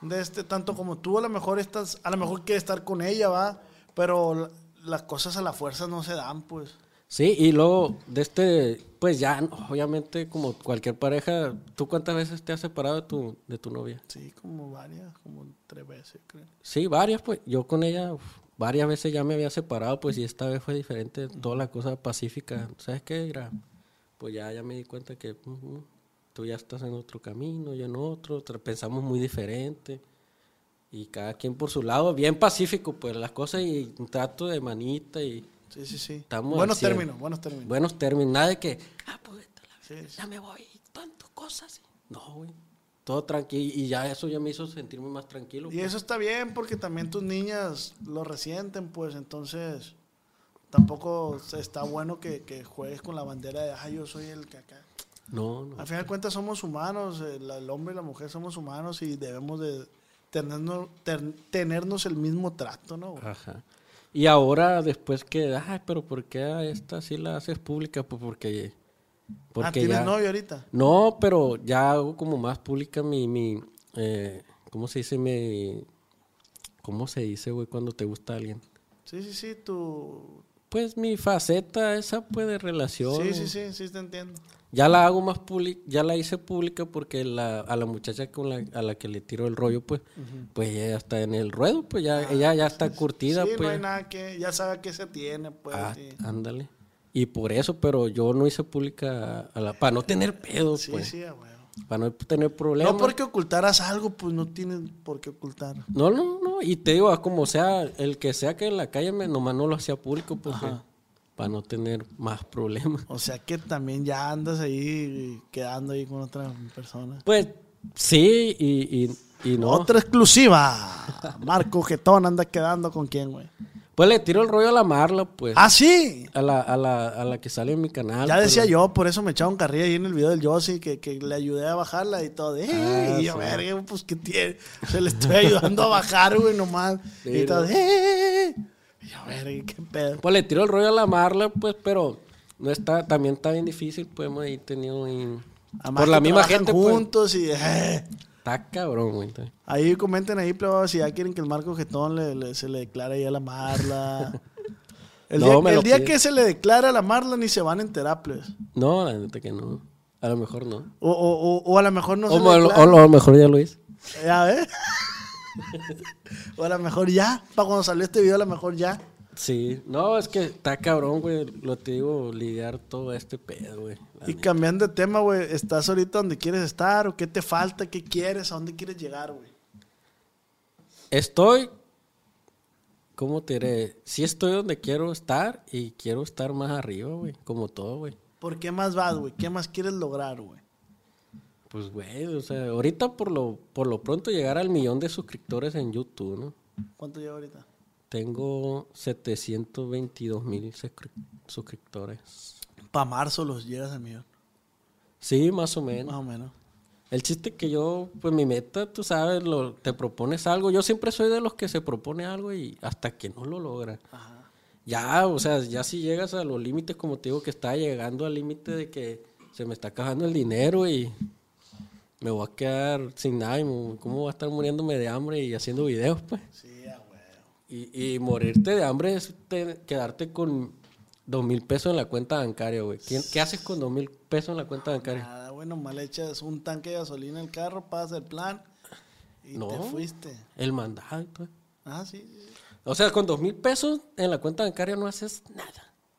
[SPEAKER 1] de este, tanto como tú, a lo mejor estás, a lo mejor quieres estar con ella, va, pero la- las cosas a la fuerza no se dan, pues.
[SPEAKER 2] Sí, y luego de este, pues ya, obviamente, como cualquier pareja, ¿tú cuántas veces te has separado de tu, de tu novia?
[SPEAKER 1] Sí, como varias, como tres veces, creo.
[SPEAKER 2] Sí, varias, pues. Yo con ella uf, varias veces ya me había separado, pues, y esta vez fue diferente. Toda la cosa pacífica. ¿Sabes qué? Era, pues ya, ya me di cuenta que tú ya estás en otro camino, yo en otro. Pensamos muy diferente. Y cada quien por su lado, bien pacífico, pues, las cosas y un trato de manita y
[SPEAKER 1] Sí, sí, sí.
[SPEAKER 2] Estamos
[SPEAKER 1] buenos términos, buenos términos.
[SPEAKER 2] Buenos términos. Nada de que, ah, pues la
[SPEAKER 1] Sí,
[SPEAKER 2] ya me voy, tantas cosas. No, güey. Todo tranquilo. Y ya eso ya me hizo sentirme más tranquilo.
[SPEAKER 1] Y
[SPEAKER 2] pues.
[SPEAKER 1] eso está bien porque también tus niñas lo resienten, pues entonces tampoco está bueno que, que juegues con la bandera de, ay, yo soy el que acá.
[SPEAKER 2] No, no.
[SPEAKER 1] Al final de cuentas somos humanos, el, el hombre y la mujer somos humanos y debemos de tenernos, ter- tenernos el mismo trato, ¿no?
[SPEAKER 2] Ajá. Y ahora, después que, ay, pero ¿por qué a esta sí la haces pública? Pues porque. porque
[SPEAKER 1] ah, ¿tienes
[SPEAKER 2] ya-
[SPEAKER 1] novio ahorita?
[SPEAKER 2] No, pero ya hago como más pública mi. mi eh, ¿Cómo se dice? Mi. ¿Cómo se dice, güey, cuando te gusta alguien?
[SPEAKER 1] Sí, sí, sí, tu...
[SPEAKER 2] Pues mi faceta esa, pues, de relación.
[SPEAKER 1] Sí, sí, sí, sí, te entiendo.
[SPEAKER 2] Ya la hago más pública, ya la hice pública porque la, a la muchacha con la, a la que le tiro el rollo, pues, pues ella ya está en el ruedo, pues ya, ella ya está curtida,
[SPEAKER 1] Ah, sí,
[SPEAKER 2] pues.
[SPEAKER 1] no hay nada que... Ya sabe qué se tiene, pues.
[SPEAKER 2] Ah,
[SPEAKER 1] sí.
[SPEAKER 2] ándale. Y por eso, pero yo no hice pública a la, para no tener pedos,
[SPEAKER 1] Sí,
[SPEAKER 2] pues.
[SPEAKER 1] sí, huevo.
[SPEAKER 2] Para no tener problemas.
[SPEAKER 1] No porque ocultaras algo, pues no tienes por qué ocultar.
[SPEAKER 2] No, no, no. Y te digo, como sea, el que sea que en la calle me, nomás no lo hacía público porque para no tener más problemas.
[SPEAKER 1] O sea que también ya andas ahí quedando ahí con otra persona.
[SPEAKER 2] Pues sí, y, y, y no.
[SPEAKER 1] Otra exclusiva. Marco Getón anda quedando con quién, güey.
[SPEAKER 2] Pues le tiro el rollo a la Marla, pues.
[SPEAKER 1] Ah, sí.
[SPEAKER 2] A la, a la, a la que sale en mi canal.
[SPEAKER 1] Ya
[SPEAKER 2] pues,
[SPEAKER 1] decía yo, por eso me echaron carrilla ahí en el video del Yossi, que, que le ayudé a bajarla y todo. ¡Eh!
[SPEAKER 2] Ah,
[SPEAKER 1] y yo,
[SPEAKER 2] sí.
[SPEAKER 1] verga, pues que tiene. Se le estoy ayudando a bajar, güey, nomás. Y todo. ¡Eh! Y yo, verga, qué pedo.
[SPEAKER 2] Pues le tiro el rollo a la Marla, pues, pero no está, también está bien difícil, pues hemos ahí tenido
[SPEAKER 1] Además
[SPEAKER 2] por la misma gente, pues.
[SPEAKER 1] juntos y. eh.
[SPEAKER 2] Está cabrón, güey.
[SPEAKER 1] Ahí comenten ahí, plebado, si ya quieren que el Marco Getón le, le- se le declare ahí a la Marla. El
[SPEAKER 2] No,
[SPEAKER 1] día, el que se le declara a la Marla ni se van a enterar, plebes.
[SPEAKER 2] No, la neta que no. A lo mejor no.
[SPEAKER 1] O, o, o, a lo mejor no se
[SPEAKER 2] o,
[SPEAKER 1] le
[SPEAKER 2] mo-
[SPEAKER 1] declara.
[SPEAKER 2] o a lo mejor ya lo.
[SPEAKER 1] Ya ves. o a lo mejor ya. Para cuando salió este video, a lo mejor ya.
[SPEAKER 2] Sí. No, es que está cabrón, güey. Lo te digo, lidiar todo este pedo, güey.
[SPEAKER 1] Y
[SPEAKER 2] neta.
[SPEAKER 1] cambiando de tema, güey, ¿estás ahorita donde quieres estar? ¿O qué te falta? ¿Qué quieres? ¿A dónde quieres llegar, güey?
[SPEAKER 2] Estoy. ¿Cómo te diré? Sí estoy donde quiero estar y quiero estar más arriba, güey. Como todo, güey.
[SPEAKER 1] ¿Por qué más vas, güey? ¿Qué más quieres lograr, güey?
[SPEAKER 2] Pues, güey, o sea, ahorita por lo, por lo pronto llegar al millón de suscriptores en YouTube, ¿no?
[SPEAKER 1] ¿Cuánto lleva ahorita?
[SPEAKER 2] Tengo 722 mil suscriptores.
[SPEAKER 1] Para marzo los llegas al millón.
[SPEAKER 2] Sí, más o menos.
[SPEAKER 1] Más o menos.
[SPEAKER 2] El chiste que yo, pues mi meta, tú sabes, lo, te propones algo. Yo siempre soy de los que se propone algo y hasta que no lo logra. Ya, o sea, ya si llegas a los límites, como te digo, que está llegando al límite de que se me está acabando el dinero y me voy a quedar sin nada. y me- ¿Cómo voy a estar muriéndome de hambre y haciendo videos, pues?
[SPEAKER 1] Sí, a huevo.
[SPEAKER 2] Y, y morirte de hambre es te- quedarte con dos mil pesos en la cuenta bancaria, güey. ¿Qué, qué haces con dos mil pesos en la cuenta bancaria?
[SPEAKER 1] Nada, bueno, mal echas un tanque de gasolina en el carro, pasas el plan y
[SPEAKER 2] No.
[SPEAKER 1] te fuiste.
[SPEAKER 2] El mandado.
[SPEAKER 1] Ah, sí, sí.
[SPEAKER 2] O sea, con dos mil pesos en la cuenta bancaria no haces nada.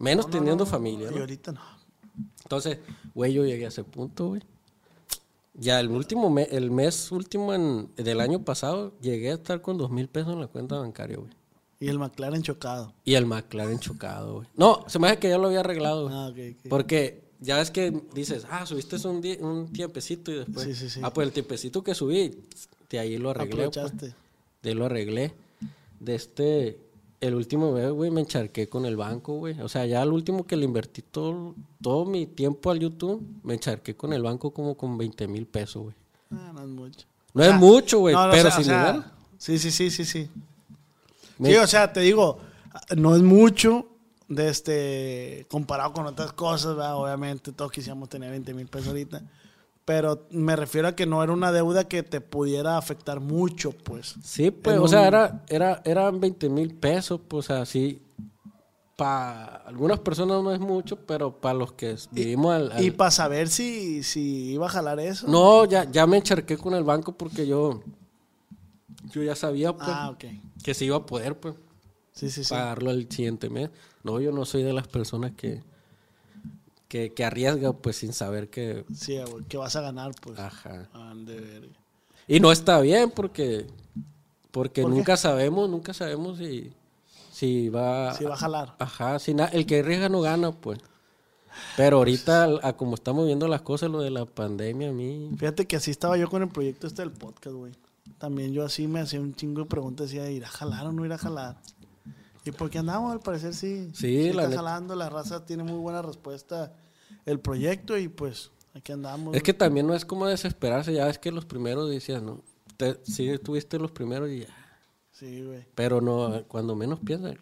[SPEAKER 2] Menos teniendo familia,
[SPEAKER 1] Y ahorita no.
[SPEAKER 2] Entonces, güey, yo llegué a ese punto, güey. Ya el último mes, el mes último en- del año pasado, llegué a estar con dos mil pesos en la cuenta bancaria, güey.
[SPEAKER 1] Y el McLaren chocado.
[SPEAKER 2] Y el McLaren chocado, güey. No, se me hace que ya lo había arreglado, güey.
[SPEAKER 1] Ah, ok, ok.
[SPEAKER 2] Porque ya ves que dices, ah, subiste un, un tiempecito y después.
[SPEAKER 1] Sí, sí, sí.
[SPEAKER 2] Ah, pues el tiempecito que subí, de ahí lo arreglé. pues.
[SPEAKER 1] Aprovechaste.
[SPEAKER 2] De ahí lo arreglé. De este, el último mes, güey, me encharqué con el banco, güey. O sea, ya el último que le invertí todo, todo mi tiempo al YouTube, me encharqué con el banco como con 20 mil pesos, güey.
[SPEAKER 1] Ah, no es mucho.
[SPEAKER 2] No es mucho, güey,
[SPEAKER 1] No, no,
[SPEAKER 2] pero
[SPEAKER 1] o sea,
[SPEAKER 2] sin
[SPEAKER 1] o sea,
[SPEAKER 2] dinero.
[SPEAKER 1] Sí, sí, sí, sí, sí.
[SPEAKER 2] Me-
[SPEAKER 1] Sí, o sea, te digo, no es mucho de este comparado con otras cosas, ¿verdad? obviamente todos quisiéramos tener 20 mil pesos ahorita, pero me refiero a que no era una deuda que te pudiera afectar mucho, pues.
[SPEAKER 2] Sí, pues,
[SPEAKER 1] en
[SPEAKER 2] o sea, era, era, eran 20 mil pesos, pues, así. para algunas personas no es mucho, pero para los que vivimos al... al-
[SPEAKER 1] Y para saber si, si iba a jalar eso.
[SPEAKER 2] No, ya, ya me encharqué con el banco porque yo... Yo ya sabía, pues,
[SPEAKER 1] Ah, ok.
[SPEAKER 2] que se iba a poder, pues,
[SPEAKER 1] Sí, sí, sí.
[SPEAKER 2] pagarlo el siguiente mes. No, yo no soy de las personas que... Que, que arriesga, pues, sin saber que...
[SPEAKER 1] Sí, güey, que vas a ganar, pues.
[SPEAKER 2] Ajá.
[SPEAKER 1] Ah, de verga.
[SPEAKER 2] Y no está bien porque... Porque
[SPEAKER 1] ¿Por qué?
[SPEAKER 2] nunca sabemos, nunca sabemos si... Si va...
[SPEAKER 1] Si va a jalar.
[SPEAKER 2] Ajá, si na- el que arriesga no gana, pues. Pero ahorita, a como estamos viendo las cosas, lo de la pandemia, a mí...
[SPEAKER 1] Fíjate que así estaba yo con el proyecto este del podcast, güey. También yo así me hacía un chingo de preguntas, decía, ¿irá a jalar o no irá a jalar? Y porque andamos, al parecer sí.
[SPEAKER 2] Sí, la
[SPEAKER 1] está jalando, la raza tiene muy buena respuesta el proyecto y pues aquí andamos.
[SPEAKER 2] Es que también no es como desesperarse, ya es que los primeros decían, ¿no? Te, sí, tuviste los primeros y ya.
[SPEAKER 1] Sí, güey.
[SPEAKER 2] Pero no, cuando menos piensas...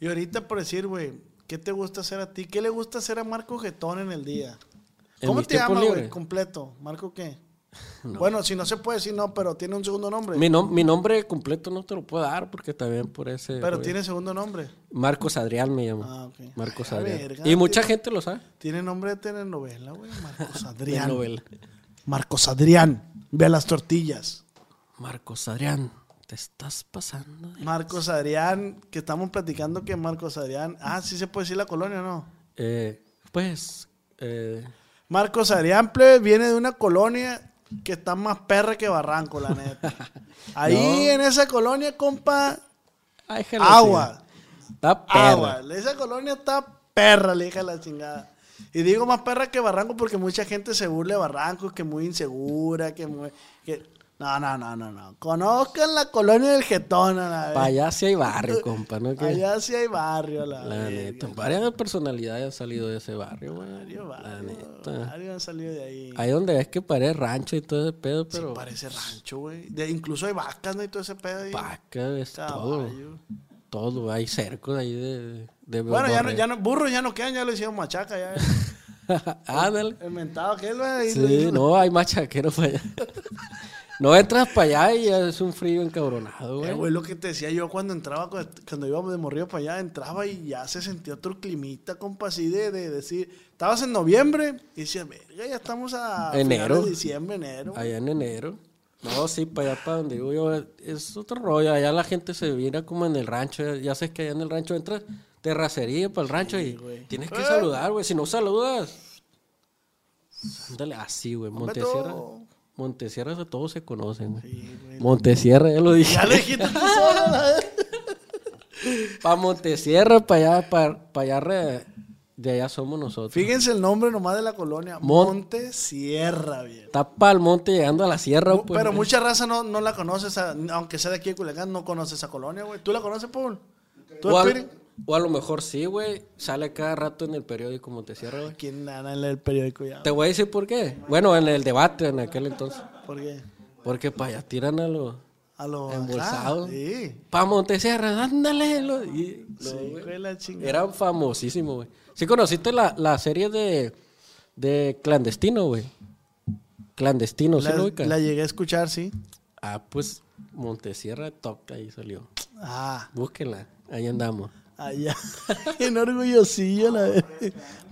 [SPEAKER 1] Y ahorita por decir, güey, ¿qué te gusta hacer a ti? ¿Qué le gusta hacer a Marco Getón en el día?
[SPEAKER 2] ¿En
[SPEAKER 1] ¿Cómo te llamas, güey? Completo. ¿Marco qué?
[SPEAKER 2] No.
[SPEAKER 1] Bueno, si no se puede decir no, pero tiene un segundo nombre.
[SPEAKER 2] Mi, nom- mi nombre completo no te lo puedo dar porque también por ese...
[SPEAKER 1] pero tiene segundo nombre.
[SPEAKER 2] Marcos Adrián me llama.
[SPEAKER 1] Ah, ok.
[SPEAKER 2] Marcos
[SPEAKER 1] Ah,
[SPEAKER 2] Adrián.
[SPEAKER 1] verga,
[SPEAKER 2] y mucha gente lo sabe.
[SPEAKER 1] Tiene nombre de telenovela, güey. Marcos Adrián.
[SPEAKER 2] novela.
[SPEAKER 1] Marcos Adrián. Ve a las tortillas.
[SPEAKER 2] Marcos Adrián, te estás pasando. de-
[SPEAKER 1] Marcos Adrián, que estamos platicando que Marcos Adrián. Ah, sí se puede decir la colonia, ¿no?
[SPEAKER 2] Eh, pues... eh,
[SPEAKER 1] Marcos Adrián, plebe, viene de una colonia que está más perra que Barranco, la neta. Ahí
[SPEAKER 2] No.
[SPEAKER 1] en esa colonia, compa,
[SPEAKER 2] ay,
[SPEAKER 1] agua.
[SPEAKER 2] Está perra.
[SPEAKER 1] Agua. Esa colonia está perra, le dije a la chingada. Y digo más perra que Barranco porque mucha gente se burla de Barranco, que muy insegura, que muy... que- No, no, no, no, no. Conozcan la colonia del Getón,
[SPEAKER 2] Para allá sí hay barrio, compa, ¿no? Que-
[SPEAKER 1] Allá sí hay barrio, la,
[SPEAKER 2] La neta, varias personalidades han salido de ese barrio, güey.
[SPEAKER 1] Barrio,
[SPEAKER 2] La
[SPEAKER 1] barrio,
[SPEAKER 2] neta.
[SPEAKER 1] barrio han salido de ahí.
[SPEAKER 2] Ahí donde ves que parece rancho y todo ese pedo,
[SPEAKER 1] Sí,
[SPEAKER 2] pero
[SPEAKER 1] parece rancho, güey. Incluso hay vacas, ¿no? Y todo ese pedo ahí.
[SPEAKER 2] vaca, es todo.
[SPEAKER 1] Caballo.
[SPEAKER 2] Todo, hay cercos ahí de... de
[SPEAKER 1] Bueno, ya no, ya no, burros ya no quedan, ya lo hicieron machaca, ya.
[SPEAKER 2] Ándale.
[SPEAKER 1] El mentado él, güey.
[SPEAKER 2] Sí, no, hay machaqueros para allá. No entras para allá y ya es un frío encabronado,
[SPEAKER 1] Eh,
[SPEAKER 2] güey.
[SPEAKER 1] güey, lo que te decía yo cuando entraba, cu- cuando íbamos de morrillo para allá, entraba y ya se sentía otro climita, compa, así de, de decir, estabas en noviembre y decías, verga, ya estamos a
[SPEAKER 2] Enero.
[SPEAKER 1] de diciembre, enero.
[SPEAKER 2] Allá en enero. No, sí, para allá, para donde digo yo, es otro rollo. Allá la gente se viene como en el rancho. Ya, sabes que allá en el rancho entras terracería para el rancho y
[SPEAKER 1] güey.
[SPEAKER 2] tienes que
[SPEAKER 1] Eh.
[SPEAKER 2] saludar, güey. Si no saludas, ándale así, güey. Montesierra.
[SPEAKER 1] todo.
[SPEAKER 2] Montesierra todos se conocen, güey.
[SPEAKER 1] Sí, güey.
[SPEAKER 2] Montesierra, ya lo dije.
[SPEAKER 1] Ya le dijiste tú solo, la vez.
[SPEAKER 2] Para Montesierra, para allá, para, allá, re- de allá somos nosotros.
[SPEAKER 1] Fíjense el nombre nomás de la colonia,
[SPEAKER 2] Mon-
[SPEAKER 1] Monte Sierra, bien.
[SPEAKER 2] Está para el monte llegando a la sierra, pues.
[SPEAKER 1] Pero
[SPEAKER 2] güey.
[SPEAKER 1] mucha raza no, no la conoce, esa- aunque sea de aquí de Culiacán, no conoce esa colonia, güey. ¿Tú la conoces, Paul? ¿Tú?
[SPEAKER 2] O a lo mejor sí, güey. Sale cada rato en el periódico Montesierra, güey.
[SPEAKER 1] ¿Quién anda en el periódico ya?
[SPEAKER 2] Te voy a decir por qué. Bueno, en el debate en aquel entonces.
[SPEAKER 1] ¿Por qué?
[SPEAKER 2] Porque para allá tiran a los...
[SPEAKER 1] A
[SPEAKER 2] Embolsado.
[SPEAKER 1] Ah, sí.
[SPEAKER 2] Para Montesierra, ándale. lo- y-
[SPEAKER 1] Sí,
[SPEAKER 2] no, güey.
[SPEAKER 1] güey, la.
[SPEAKER 2] Eran famosísimos, güey. ¿Sí conociste la, la serie de, de Clandestino, güey? Clandestino, ¿sí lo ubicas?
[SPEAKER 1] la llegué a escuchar, sí.
[SPEAKER 2] Ah, pues Montesierra Top, ahí salió.
[SPEAKER 1] Ah,
[SPEAKER 2] Búsquenla, ahí andamos.
[SPEAKER 1] Allá. en orgullosillo, la vez.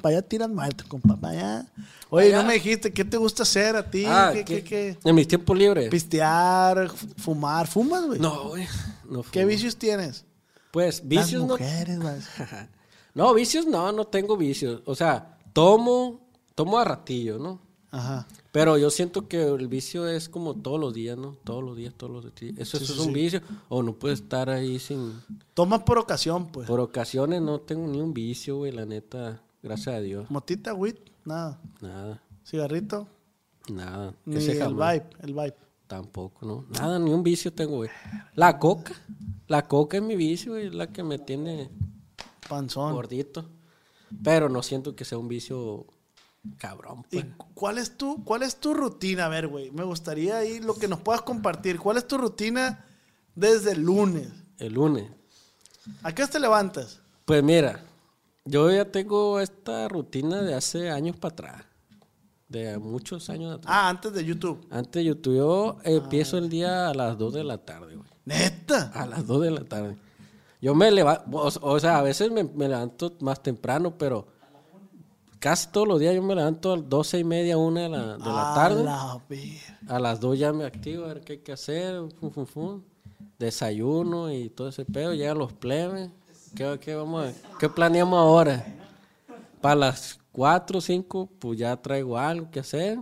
[SPEAKER 1] Para allá tiran muertos, compa. Para allá. Oye, no me dijiste, ¿qué te gusta hacer a ti?
[SPEAKER 2] Ah,
[SPEAKER 1] ¿Qué,
[SPEAKER 2] ¿qué? En mis tiempos libres.
[SPEAKER 1] Pistear, fumar. ¿Fumas, güey?
[SPEAKER 2] No, güey. No
[SPEAKER 1] ¿Qué vicios tienes?
[SPEAKER 2] Pues vicios
[SPEAKER 1] Las
[SPEAKER 2] no.
[SPEAKER 1] mujeres, güey.
[SPEAKER 2] No, vicios no, no tengo vicios. O sea, tomo, tomo a ratillo, ¿no?
[SPEAKER 1] Ajá.
[SPEAKER 2] Pero yo siento que el vicio es como todos los días, ¿no? Todos los días, todos los días. Eso, eso es un vicio. O no puedes estar ahí sin...
[SPEAKER 1] Tomas por ocasión, pues.
[SPEAKER 2] Por ocasiones no tengo ni un vicio, güey, la neta. Gracias a Dios.
[SPEAKER 1] Motita, weed, nada.
[SPEAKER 2] Nada,
[SPEAKER 1] Cigarrito,
[SPEAKER 2] nada.
[SPEAKER 1] ni
[SPEAKER 2] Ese
[SPEAKER 1] el vibe, el vibe.
[SPEAKER 2] Tampoco, ¿no? Nada, ni un vicio tengo, güey. La coca. La coca es mi vicio, güey. Es la que me tiene
[SPEAKER 1] Panzón.
[SPEAKER 2] gordito. Pero no siento que sea un vicio cabrón,
[SPEAKER 1] ¿Y
[SPEAKER 2] pues.
[SPEAKER 1] cuál es tu, cuál es tu rutina? A ver, güey, me gustaría ahí lo que nos puedas compartir. ¿Cuál es tu rutina desde el lunes?
[SPEAKER 2] El lunes.
[SPEAKER 1] ¿A qué te levantas?
[SPEAKER 2] Pues mira, yo ya tengo esta rutina de hace años para atrás. De muchos años atrás.
[SPEAKER 1] Ah, antes de YouTube.
[SPEAKER 2] Antes de YouTube, yo empiezo el día a las 2 de la tarde, güey.
[SPEAKER 1] Neta.
[SPEAKER 2] A las 2 de la tarde. Yo me levanto, o, o sea, a veces me, me levanto más temprano, pero casi todos los días yo me levanto a las doce y media, una de la, de la tarde.
[SPEAKER 1] la
[SPEAKER 2] A las dos ya me activo, a ver qué hay que hacer, fum, fum, fum. desayuno y todo ese pedo, llegan los plebes. ¿Qué, qué vamos a- qué planeamos ahora? Para las cuatro o cinco, pues ya traigo algo que hacer.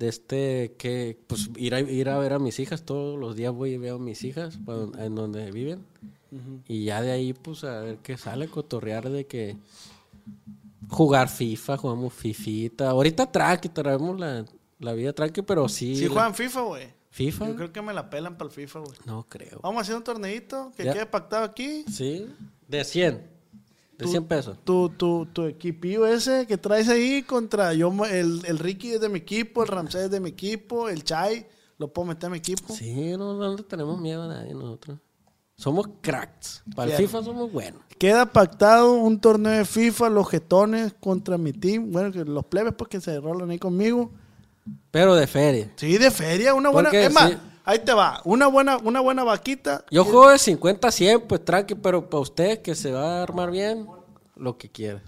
[SPEAKER 2] De este, que, pues ir a, ir a ver a mis hijas, todos los días voy y veo a mis hijas en donde viven. Y ya de ahí, pues a ver qué sale, cotorrear de que jugar FIFA, jugamos Fifita. Ahorita tranqui, traemos la, la vida tranqui, pero sí.
[SPEAKER 1] Sí
[SPEAKER 2] la-
[SPEAKER 1] juegan FIFA, güey.
[SPEAKER 2] FIFA.
[SPEAKER 1] Yo creo que me la pelan para el FIFA, güey.
[SPEAKER 2] No creo.
[SPEAKER 1] Vamos a hacer un torneito que
[SPEAKER 2] Ya.
[SPEAKER 1] quede pactado aquí.
[SPEAKER 2] Sí, de 100. De 100 pesos.
[SPEAKER 1] Tu, tu, tu equipillo ese que traes ahí contra yo, el, el Ricky es de mi equipo, el Ramsés es de mi equipo, el Chai, lo puedo meter a mi equipo.
[SPEAKER 2] Sí, no, no tenemos miedo a nadie nosotros. Somos cracks. Para el. FIFA somos buenos.
[SPEAKER 1] Queda pactado un torneo de FIFA, los jetones contra mi team. Bueno, que los plebes pues que se rolan ahí conmigo.
[SPEAKER 2] Pero de feria.
[SPEAKER 1] Sí, de feria, una buena.
[SPEAKER 2] Porque
[SPEAKER 1] Es más,
[SPEAKER 2] sí.
[SPEAKER 1] ahí te va. Una buena, una buena vaquita.
[SPEAKER 2] Yo juego de 50 a 100, pues tranqui, pero para usted que se va a armar bien, lo que quiera.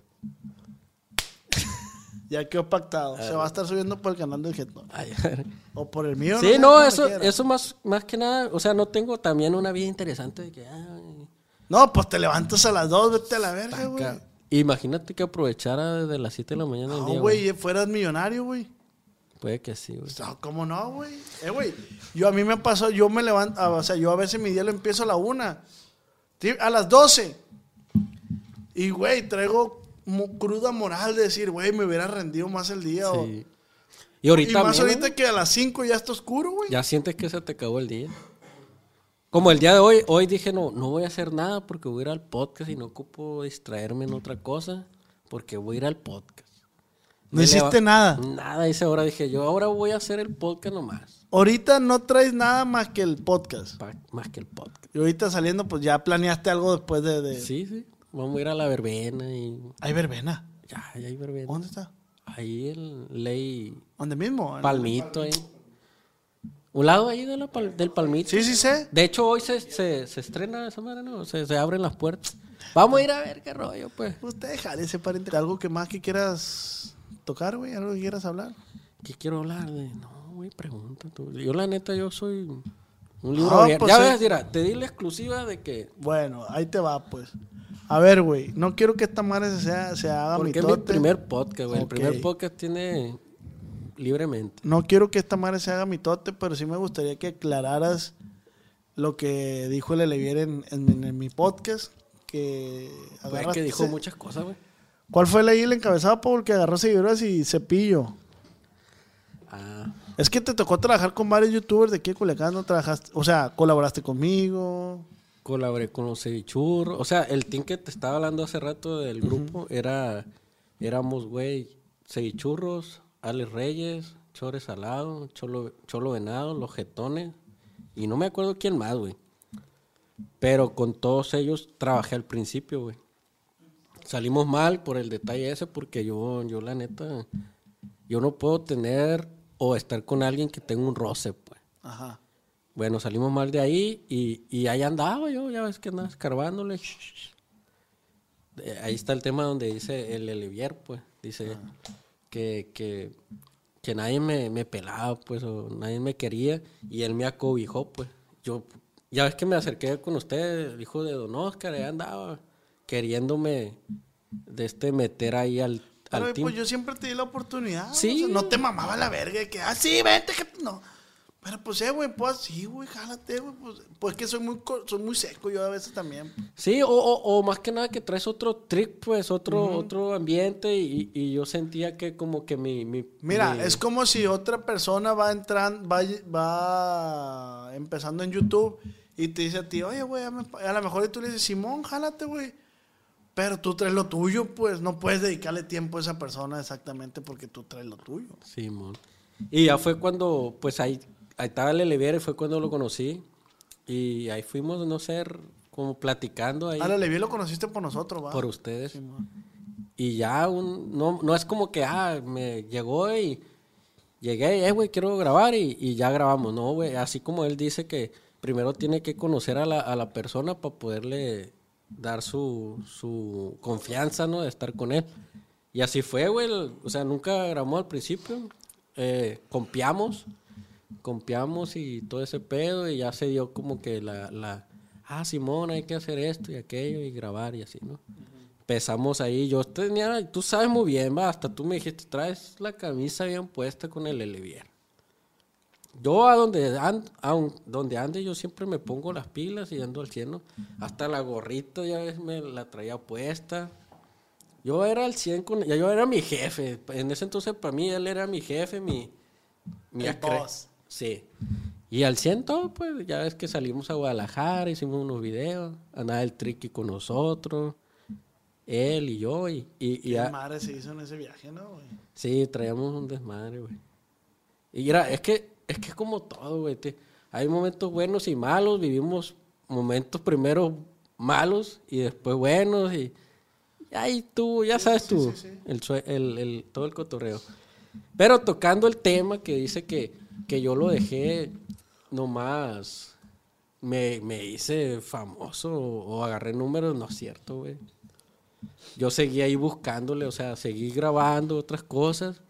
[SPEAKER 1] Ya quedó pactado. Se va a estar subiendo por el canal del jetón.
[SPEAKER 2] Ay,
[SPEAKER 1] O por el mío.
[SPEAKER 2] sí, no, eso, eso más, más que nada, o sea, no tengo también una vida interesante de que, ay,
[SPEAKER 1] No, pues te levantas a las dos, vete a la verga, güey.
[SPEAKER 2] Imagínate que aprovechara desde las 7 de la mañana
[SPEAKER 1] No, güey, fueras millonario, güey.
[SPEAKER 2] Puede que sí, güey.
[SPEAKER 1] No, ¿Cómo no, güey? Eh, güey, yo a mí me pasó, yo me levanto, ah, o sea, yo a veces mi día lo empiezo a la una, Sí, a las 12. Y, güey, traigo cruda moral de decir, güey, me hubiera rendido más el día. o-
[SPEAKER 2] Sí. Y ahorita,
[SPEAKER 1] y más ahorita que a las 5 ya está oscuro, güey.
[SPEAKER 2] ya sientes que se te acabó el día. Como el día de hoy, hoy dije, no, no voy a hacer nada porque voy a ir al podcast y no ocupo distraerme en otra cosa porque voy a ir al podcast.
[SPEAKER 1] No
[SPEAKER 2] Me
[SPEAKER 1] hiciste nada.
[SPEAKER 2] Nada, hice ahora. Dije, yo ahora voy a hacer el podcast nomás.
[SPEAKER 1] Ahorita no traes nada más que el podcast.
[SPEAKER 2] pa- más que el podcast.
[SPEAKER 1] Y ahorita saliendo, pues ya planeaste algo después de... de-
[SPEAKER 2] Sí, sí. Vamos a ir a la verbena y
[SPEAKER 1] Hay verbena.
[SPEAKER 2] ya, ya hay verbena.
[SPEAKER 1] ¿Dónde está?
[SPEAKER 2] Ahí el ley
[SPEAKER 1] ¿Dónde mismo? En-
[SPEAKER 2] palmito ahí. Un lado ahí de la pal- del palmito.
[SPEAKER 1] Sí, sí sé.
[SPEAKER 2] De hecho, hoy se, se, se estrena esa madre, ¿no? Se, se abren las puertas. Vamos a ir a ver qué rollo, pues.
[SPEAKER 1] Usted déjale ese pariente. ¿Algo que más que quieras tocar, güey? ¿Algo que quieras hablar?
[SPEAKER 2] ¿Qué quiero hablar de? No, güey, pregunta tú. Yo, la neta, yo soy un libro abierto.
[SPEAKER 1] pues,
[SPEAKER 2] ya ves, mira, te di la exclusiva de que...
[SPEAKER 1] Bueno, ahí te va, pues. A ver, güey. No quiero que esta madre se, sea- se haga
[SPEAKER 2] Porque es mi primer podcast, güey. El primer podcast tiene libremente.
[SPEAKER 1] No quiero que esta madre se haga mitote, pero sí me gustaría que aclararas lo que dijo el Elevier en, en- en mi podcast. Que agarraste-
[SPEAKER 2] que dijo muchas cosas, güey.
[SPEAKER 1] ¿Cuál fue ahí el encabezado, Paul? Que agarró seguidoras y cepillo.
[SPEAKER 2] Ah,
[SPEAKER 1] Es que te tocó trabajar con varios youtubers de aquí de Culiacán, ¿no trabajaste? O sea, colaboraste conmigo.
[SPEAKER 2] Colaboré con los cevichurros. O sea, el team que te estaba hablando hace rato del grupo era... Éramos, güey, cevichurros, Alex Reyes, Chores Salado, Cholo, Cholo Venado, Los Jetones. Y no me acuerdo quién más, güey. Pero con todos ellos trabajé al principio, güey. Salimos mal por el detalle ese porque yo, yo la neta, yo no puedo tener o estar con alguien que tenga un roce, pues.
[SPEAKER 1] Ajá.
[SPEAKER 2] Bueno, salimos mal de ahí y, y ahí andaba yo, ya ves que andaba escarbándole. Eh, Ahí está el tema donde dice el Elivier, pues. Dice que, que, que nadie me, me pelaba, pues, o nadie me quería y él me acobijó, pues. Yo, ya ves que me acerqué con usted, el hijo de Don Oscar, ahí andaba queriéndome de este meter ahí al, al
[SPEAKER 1] Pero pues yo siempre te di la oportunidad.
[SPEAKER 2] Sí.
[SPEAKER 1] o sea, no te mamaba la verga de que, ah, sí, vente, que no. Pero pues, eh, güey, pues sí, güey, jálate, güey. Pues, pues que soy muy, soy muy seco yo a veces también.
[SPEAKER 2] Sí, o, o, o más que nada que traes otro trick, pues, otro, otro ambiente y, y yo sentía que como que mi... mi
[SPEAKER 1] Mira,
[SPEAKER 2] mi-
[SPEAKER 1] es como si otra persona va entrando, va, va empezando en YouTube y te dice a ti, oye, güey, a, a lo mejor y tú le dices, Simón, jálate, güey. Pero tú traes lo tuyo, pues no puedes dedicarle tiempo a esa persona exactamente porque tú traes lo tuyo.
[SPEAKER 2] Simón. Y ya fue cuando, pues ahí, ahí estaba el Olivier y fue cuando lo conocí. Y ahí fuimos, no sé, como platicando ahí
[SPEAKER 1] Ahora, Levi lo conociste por nosotros, ¿va?
[SPEAKER 2] por ustedes.
[SPEAKER 1] Simón.
[SPEAKER 2] Y ya un, no, no es como que, ah, me llegó y llegué, eh, güey, quiero grabar y, y ya grabamos, ¿no, güey? Así como él dice que, primero tiene que conocer a la, a la persona para poderle dar su, su confianza, ¿no? De estar con él. Y así fue, güey. O sea, nunca grabamos al principio. Eh, compiamos. Compiamos y todo ese pedo. Y ya se dio como que la, la... Ah, Simón, hay que hacer esto y aquello y grabar y así, ¿no? Empezamos ahí. Yo tenía... Tú sabes muy bien, va. Hasta tú me dijiste, traes la camisa bien puesta con el Elevier. Yo a donde, and- a un- donde ande yo siempre me pongo las pilas y ando al cielo. Hasta la gorrita ya ves, me la traía puesta. Yo era al 100 con... Ya yo era mi jefe. En ese entonces para mí él era mi jefe, mi... mi
[SPEAKER 1] El
[SPEAKER 2] acre-
[SPEAKER 1] boss.
[SPEAKER 2] Sí. Y al 100 todo, pues ya ves que salimos a Guadalajara, hicimos unos videos. Andaba el Tricky con nosotros. Él y yo. Y, y, y
[SPEAKER 1] ¿Qué
[SPEAKER 2] ya-
[SPEAKER 1] madre se hizo en ese viaje, no, güey?
[SPEAKER 2] Sí, traíamos un desmadre, güey. Y era, es que, es que es como todo, güey. te- Hay momentos buenos y malos, vivimos momentos primero malos y después buenos y, y ahí tú, ya sabes tú, El, el, el- todo el cotorreo. Pero tocando el tema que dice que, que yo lo dejé nomás, me, me hice famoso o, agarré números, no es cierto, güey. Yo seguí ahí buscándole, o sea, seguí grabando otras cosas.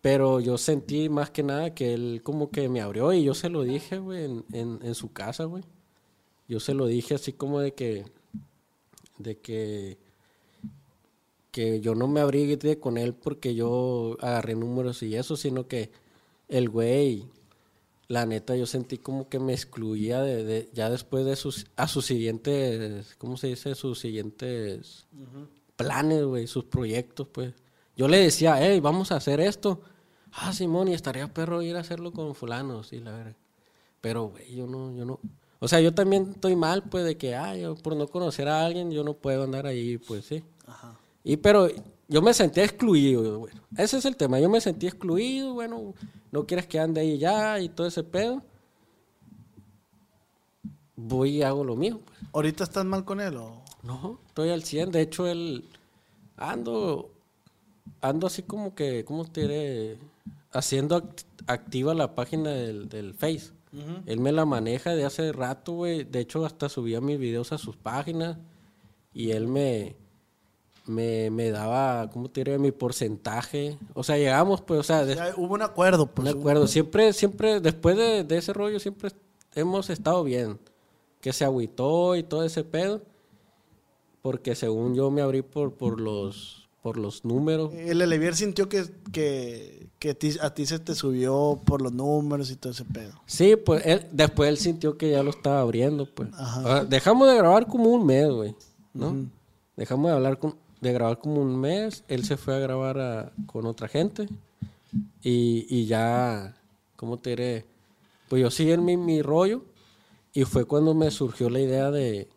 [SPEAKER 2] Pero yo sentí más que nada que él como que me abrió y yo se lo dije, güey, en, en, en su casa, güey. Yo se lo dije así como de que, de que, que yo no me abrí de- con él porque yo agarré números y eso, sino que el güey, la neta, yo sentí como que me excluía de, de- ya después de sus, a sus siguientes, ¿cómo se dice? Sus siguientes planes, güey, sus proyectos, pues. Yo le decía, hey, vamos a hacer esto. Ah, Simón, y estaría perro ir a hacerlo con fulano, sí, la verdad. Pero, güey, yo no, yo no. O sea, yo también estoy mal, pues, de que, ah, yo por no conocer a alguien, yo no puedo andar ahí, pues, sí.
[SPEAKER 1] Ajá.
[SPEAKER 2] Y pero yo me sentía excluido, güey. Ese es el tema. Yo me sentí excluido, bueno, no quieres que ande ahí ya y todo ese pedo. Voy y hago lo mío, pues.
[SPEAKER 1] ¿Ahorita estás mal con él o...?
[SPEAKER 2] No, estoy al 100. De hecho, él ando ando así como que, ¿cómo te diré? Haciendo act- activa la página del, del Face. Él me la maneja de hace rato, güey. De hecho, hasta subía mis videos a sus páginas. Y él me, me, me daba, ¿cómo te diré? Mi porcentaje. O sea, llegamos, pues, o sea, de-
[SPEAKER 1] hubo un acuerdo, pues. hubo-
[SPEAKER 2] acuerdo. Siempre, siempre, después de, de ese rollo, siempre hemos estado bien. Que se agüitó y todo ese pedo. Porque según yo me abrí por, por los por los números.
[SPEAKER 1] El Elevier sintió que, que, que a ti se te subió por los números y todo ese pedo.
[SPEAKER 2] Sí, pues él, después él sintió que ya lo estaba abriendo, pues.
[SPEAKER 1] Ajá.
[SPEAKER 2] Ah, Dejamos de grabar como un mes, güey, ¿no? Dejamos de hablar con, de grabar como un mes. Él se fue a grabar a- con otra gente. Y, y ya, ¿cómo te diré? Pues yo seguí en mi, mi rollo. Y fue cuando me surgió la idea de,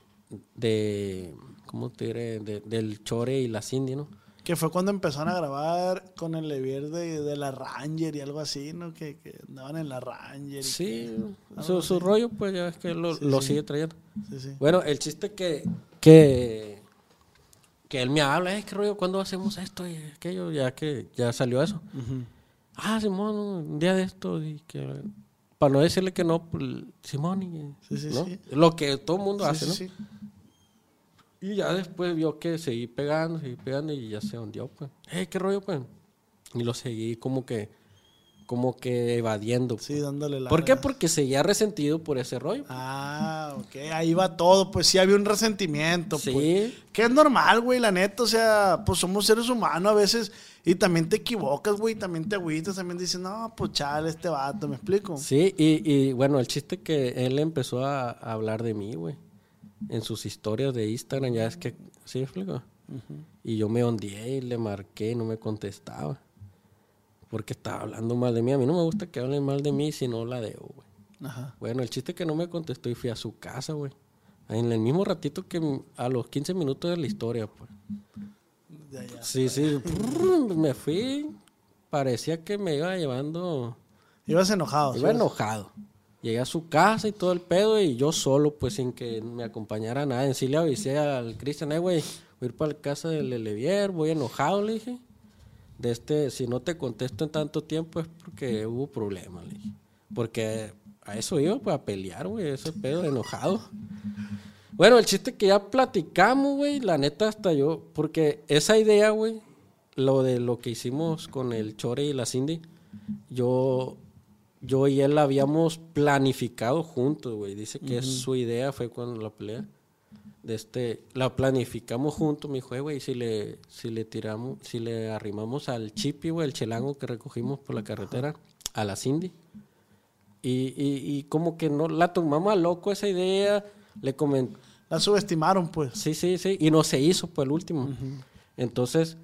[SPEAKER 2] de ¿cómo te diré? De- del Chore y la Cindy, ¿no?
[SPEAKER 1] Que fue cuando empezaron a grabar con el Elevier de, de la Ranger y algo así, ¿no? Que, que andaban en la Ranger. y
[SPEAKER 2] Sí, su, su rollo, pues ya es que lo, lo sigue trayendo.
[SPEAKER 1] sí.
[SPEAKER 2] Bueno, el chiste que, que, que él me habla, es que rollo, ¿cuándo hacemos esto y aquello? Ya que ya salió eso. Ah, Simón, un día de esto, y que, para no decirle que no, pues, Simón, y,
[SPEAKER 1] Sí, sí,
[SPEAKER 2] ¿no?
[SPEAKER 1] sí.
[SPEAKER 2] Lo que todo el mundo hace, ¿no? Y ya después vio que seguí pegando, seguí pegando y ya se hundió, pues. Hey, ¿qué rollo, pues? Y lo seguí como que, como que evadiendo.
[SPEAKER 1] Sí, dándole la.
[SPEAKER 2] ¿Por qué? Porque seguía resentido por ese rollo.
[SPEAKER 1] Ah, ok, ahí va todo, pues sí había un resentimiento,
[SPEAKER 2] Sí.
[SPEAKER 1] pues. Que es normal, güey, la neta, o sea, pues somos seres humanos a veces y también te equivocas, güey, también te agüitas, también dices, no, pues chale, este vato, ¿me explico?
[SPEAKER 2] Sí, y, y bueno, el chiste que él empezó a, a hablar de mí, güey. En sus historias de Instagram, ya es que, ¿sí me explico? Y yo me ondeé y le marqué y no me contestaba. Porque estaba hablando mal de mí. A mí no me gusta que hablen mal de mí si no la debo, güey.
[SPEAKER 1] Ajá.
[SPEAKER 2] Bueno, el chiste que no me contestó y fui a su casa, güey. En el mismo ratito que a los 15 minutos de la historia, pues.
[SPEAKER 1] De allá.
[SPEAKER 2] Sí, sí. prrr, me fui. Parecía que me iba llevando...
[SPEAKER 1] Ibas enojado.
[SPEAKER 2] Iba enojado. Llegué a su casa y todo el pedo y yo solo, pues sin que me acompañara nadie. En sí le avisé al Cristian, eh, güey, voy a ir para la casa del Elevier, voy enojado, le dije. De este, si no te contesto en tanto tiempo es porque hubo problemas, le dije. Porque a eso iba, pues a pelear, güey, ese pedo, enojado. Bueno, el chiste que ya platicamos, güey, la neta hasta yo, porque esa idea, güey, lo de lo que hicimos con el Chore y la Cindy, yo, yo y él la habíamos planificado juntos, güey. Dice que su idea fue cuando la pelea. De este, la planificamos juntos, me dijo, "Eh, güey, si le, si le tiramos, si le arrimamos al chipi, güey, el chelango que recogimos por la carretera, a la Cindy. Y, y, y como que no la tomamos a loco esa idea, le comenté,
[SPEAKER 1] La subestimaron, pues.
[SPEAKER 2] Sí, sí, sí. Y no se hizo, pues, el último. Entonces,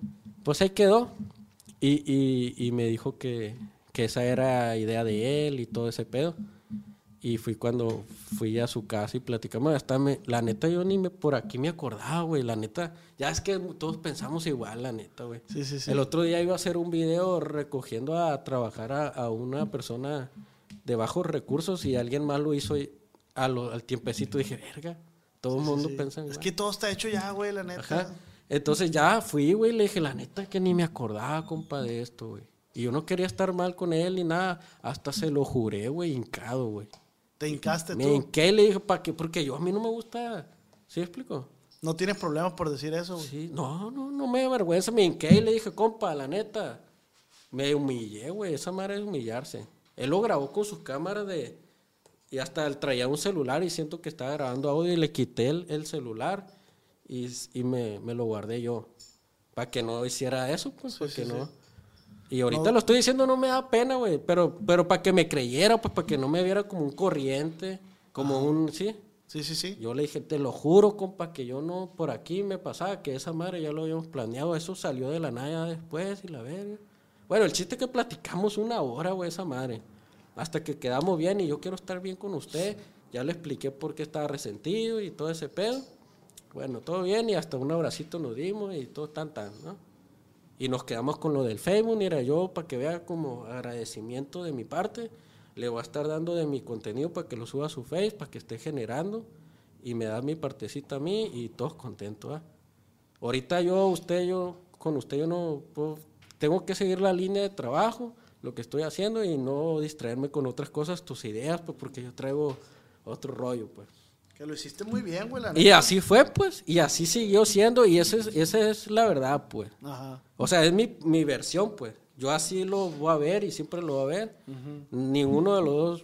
[SPEAKER 2] pues ahí quedó. Y, y, y me dijo que, que esa era idea de él y todo ese pedo. Y fui cuando fui a su casa y platicamos. Hasta me, la neta, yo ni me, por aquí me acordaba, güey. La neta, ya es que todos pensamos igual, la neta, güey.
[SPEAKER 1] Sí, sí, sí.
[SPEAKER 2] El otro día iba a hacer un video recogiendo a trabajar a, a una persona de bajos recursos y alguien más lo hizo y a lo- al tiempecito. Dije, verga, todo el mundo piensa
[SPEAKER 1] Es
[SPEAKER 2] igual.
[SPEAKER 1] que todo está hecho ya, güey, la neta.
[SPEAKER 2] Ajá. Entonces ya fui, güey, le dije, la neta que ni me acordaba, compa, de esto, güey. Y yo no quería estar mal con él ni nada. Hasta se lo juré, güey, hincado, güey.
[SPEAKER 1] Te hincaste
[SPEAKER 2] Me
[SPEAKER 1] tú.
[SPEAKER 2] hinqué y le dije, ¿para qué? Porque yo a mí no me gusta. ¿Sí explico?
[SPEAKER 1] No tienes problemas por decir eso, güey.
[SPEAKER 2] Sí, no, no, no me da vergüenza. Me hinqué y le dije, compa, la neta. Me humillé, güey. Esa madre es humillarse. Él lo grabó con sus cámaras de. Y hasta él traía un celular y siento que estaba grabando audio y le quité el, el celular y, y me, me lo guardé yo. Para que no hiciera eso, pues,
[SPEAKER 1] Sí,
[SPEAKER 2] porque
[SPEAKER 1] sí,
[SPEAKER 2] no.
[SPEAKER 1] sí.
[SPEAKER 2] Y ahorita
[SPEAKER 1] No.
[SPEAKER 2] lo estoy diciendo, no me da pena, güey. Pero, pero para que me creyera, pues para que no me viera como un corriente, como un. Sí.
[SPEAKER 1] Sí, sí, sí.
[SPEAKER 2] Yo le dije, te lo juro, compa, que yo no, por aquí me pasaba, que esa madre ya lo habíamos planeado, eso salió de la nada después y la verga. Bueno, el chiste es que platicamos una hora, güey, esa madre. Hasta que quedamos bien y yo quiero estar bien con usted. Ya le expliqué por qué estaba resentido y todo ese pedo. Bueno, todo bien y hasta un abracito nos dimos y todo tan tan, ¿no? Y nos quedamos con lo del Facebook, mira, yo para que vea como agradecimiento de mi parte, le voy a estar dando de mi contenido para que lo suba a su Face, para que esté generando y me da mi partecita a mí y todos contentos. ¿ah? Ahorita yo, usted, yo, con usted yo no puedo- tengo que seguir la línea de trabajo, lo que estoy haciendo y no distraerme con otras cosas, tus ideas, pues porque yo traigo otro rollo, pues.
[SPEAKER 1] Que lo hiciste muy bien, güey, la
[SPEAKER 2] Y así fue, pues, y así siguió siendo y esa es, esa es la verdad, pues.
[SPEAKER 1] Ajá.
[SPEAKER 2] O sea, es mi, mi versión, pues. Yo así lo voy a ver y siempre lo voy a ver. Ninguno de los dos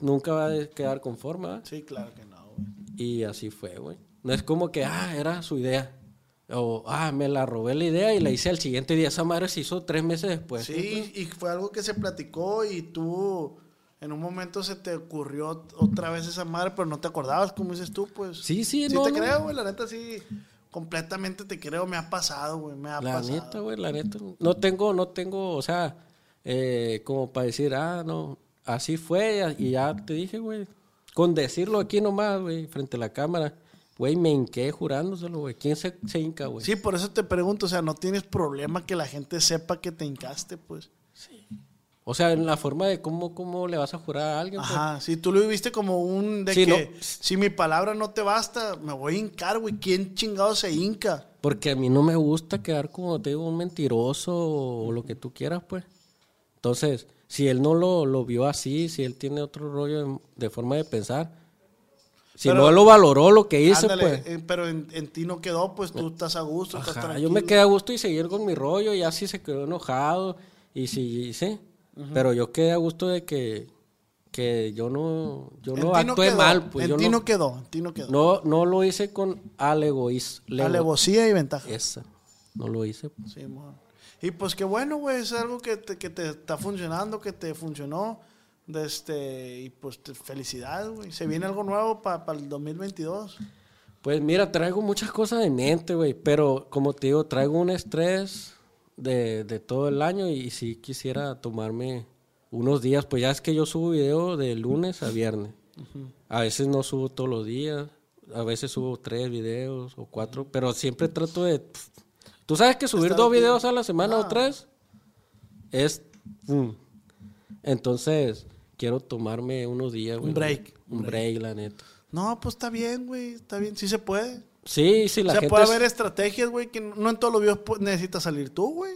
[SPEAKER 2] nunca va a quedar conforme, ¿verdad?
[SPEAKER 1] Sí, claro que no, güey.
[SPEAKER 2] Y así fue, güey. No es como que, ah, era su idea. O, ah, me la robé la idea y la hice al siguiente día. Esa madre se hizo tres meses después.
[SPEAKER 1] Sí, y fue algo que se platicó y tú en un momento se te ocurrió otra vez esa madre, pero no te acordabas, como dices tú, pues.
[SPEAKER 2] Sí, sí,
[SPEAKER 1] Sí
[SPEAKER 2] no,
[SPEAKER 1] te
[SPEAKER 2] no.
[SPEAKER 1] creo, güey, la neta sí, completamente te creo, me ha pasado, güey, me ha
[SPEAKER 2] La
[SPEAKER 1] pasado.
[SPEAKER 2] neta, güey, la neta. No tengo, no tengo, o sea, eh, como para decir, ah, no, así fue y ya te dije, güey. Con decirlo aquí nomás, güey, frente a la cámara, güey, me hinqué jurándoselo, güey. ¿Quién se, se hinca, güey?
[SPEAKER 1] Sí, por eso te pregunto, o sea, no tienes problema que la gente sepa que te hincaste, pues.
[SPEAKER 2] O sea, en la forma de cómo, cómo le vas a jurar a alguien, pues.
[SPEAKER 1] Ajá, si tú lo viviste como un de
[SPEAKER 2] Sí,
[SPEAKER 1] que
[SPEAKER 2] no.
[SPEAKER 1] si mi palabra no te basta, me voy a hincar, güey. ¿Quién chingado se hinca?
[SPEAKER 2] Porque a mí no me gusta quedar como te digo, un mentiroso o lo que tú quieras, pues. Entonces, si él no lo, lo vio así, si él tiene otro rollo de, de forma de pensar, si
[SPEAKER 1] Pero-
[SPEAKER 2] no lo valoró lo que hice,
[SPEAKER 1] Ándale,
[SPEAKER 2] pues.
[SPEAKER 1] eh, pero en, en ti no quedó, pues tú estás a gusto, estás
[SPEAKER 2] Ajá,
[SPEAKER 1] tranquilo.
[SPEAKER 2] yo me quedé a gusto y seguir con mi rollo, y así se quedó enojado, y sí, Pero yo quedé a gusto de que, que yo no, yo no actué
[SPEAKER 1] quedó,
[SPEAKER 2] mal, pues
[SPEAKER 1] En ti
[SPEAKER 2] no,
[SPEAKER 1] no, quedó, en ti no quedó.
[SPEAKER 2] no, no lo hice con alegoísmo.
[SPEAKER 1] Alevosía y ventaja.
[SPEAKER 2] Esa, no lo hice. pues.
[SPEAKER 1] Sí. Y pues qué bueno, güey, es algo que te, que te está funcionando, que te funcionó. De este, y pues felicidades, güey. Se viene algo nuevo para el 2022.
[SPEAKER 2] Pues mira, traigo muchas cosas en mente, güey, pero como te digo, traigo un estrés de, de todo el año y sí quisiera tomarme unos días, pues ya es que yo subo video de lunes a viernes. A veces no subo todos los días, a veces subo tres videos o cuatro, pero siempre trato de... ¿Tú sabes que subir dos videos a la semana o
[SPEAKER 1] Ah.
[SPEAKER 2] tres es... mm. Entonces, quiero tomarme unos días, güey.
[SPEAKER 1] break,
[SPEAKER 2] Un break, la neta.
[SPEAKER 1] No, pues está bien, güey, está bien, sí se puede.
[SPEAKER 2] Sí, sí, la
[SPEAKER 1] o sea,
[SPEAKER 2] gente...
[SPEAKER 1] puede
[SPEAKER 2] es-
[SPEAKER 1] haber estrategias, güey, que no en todos los videos necesitas salir tú, güey.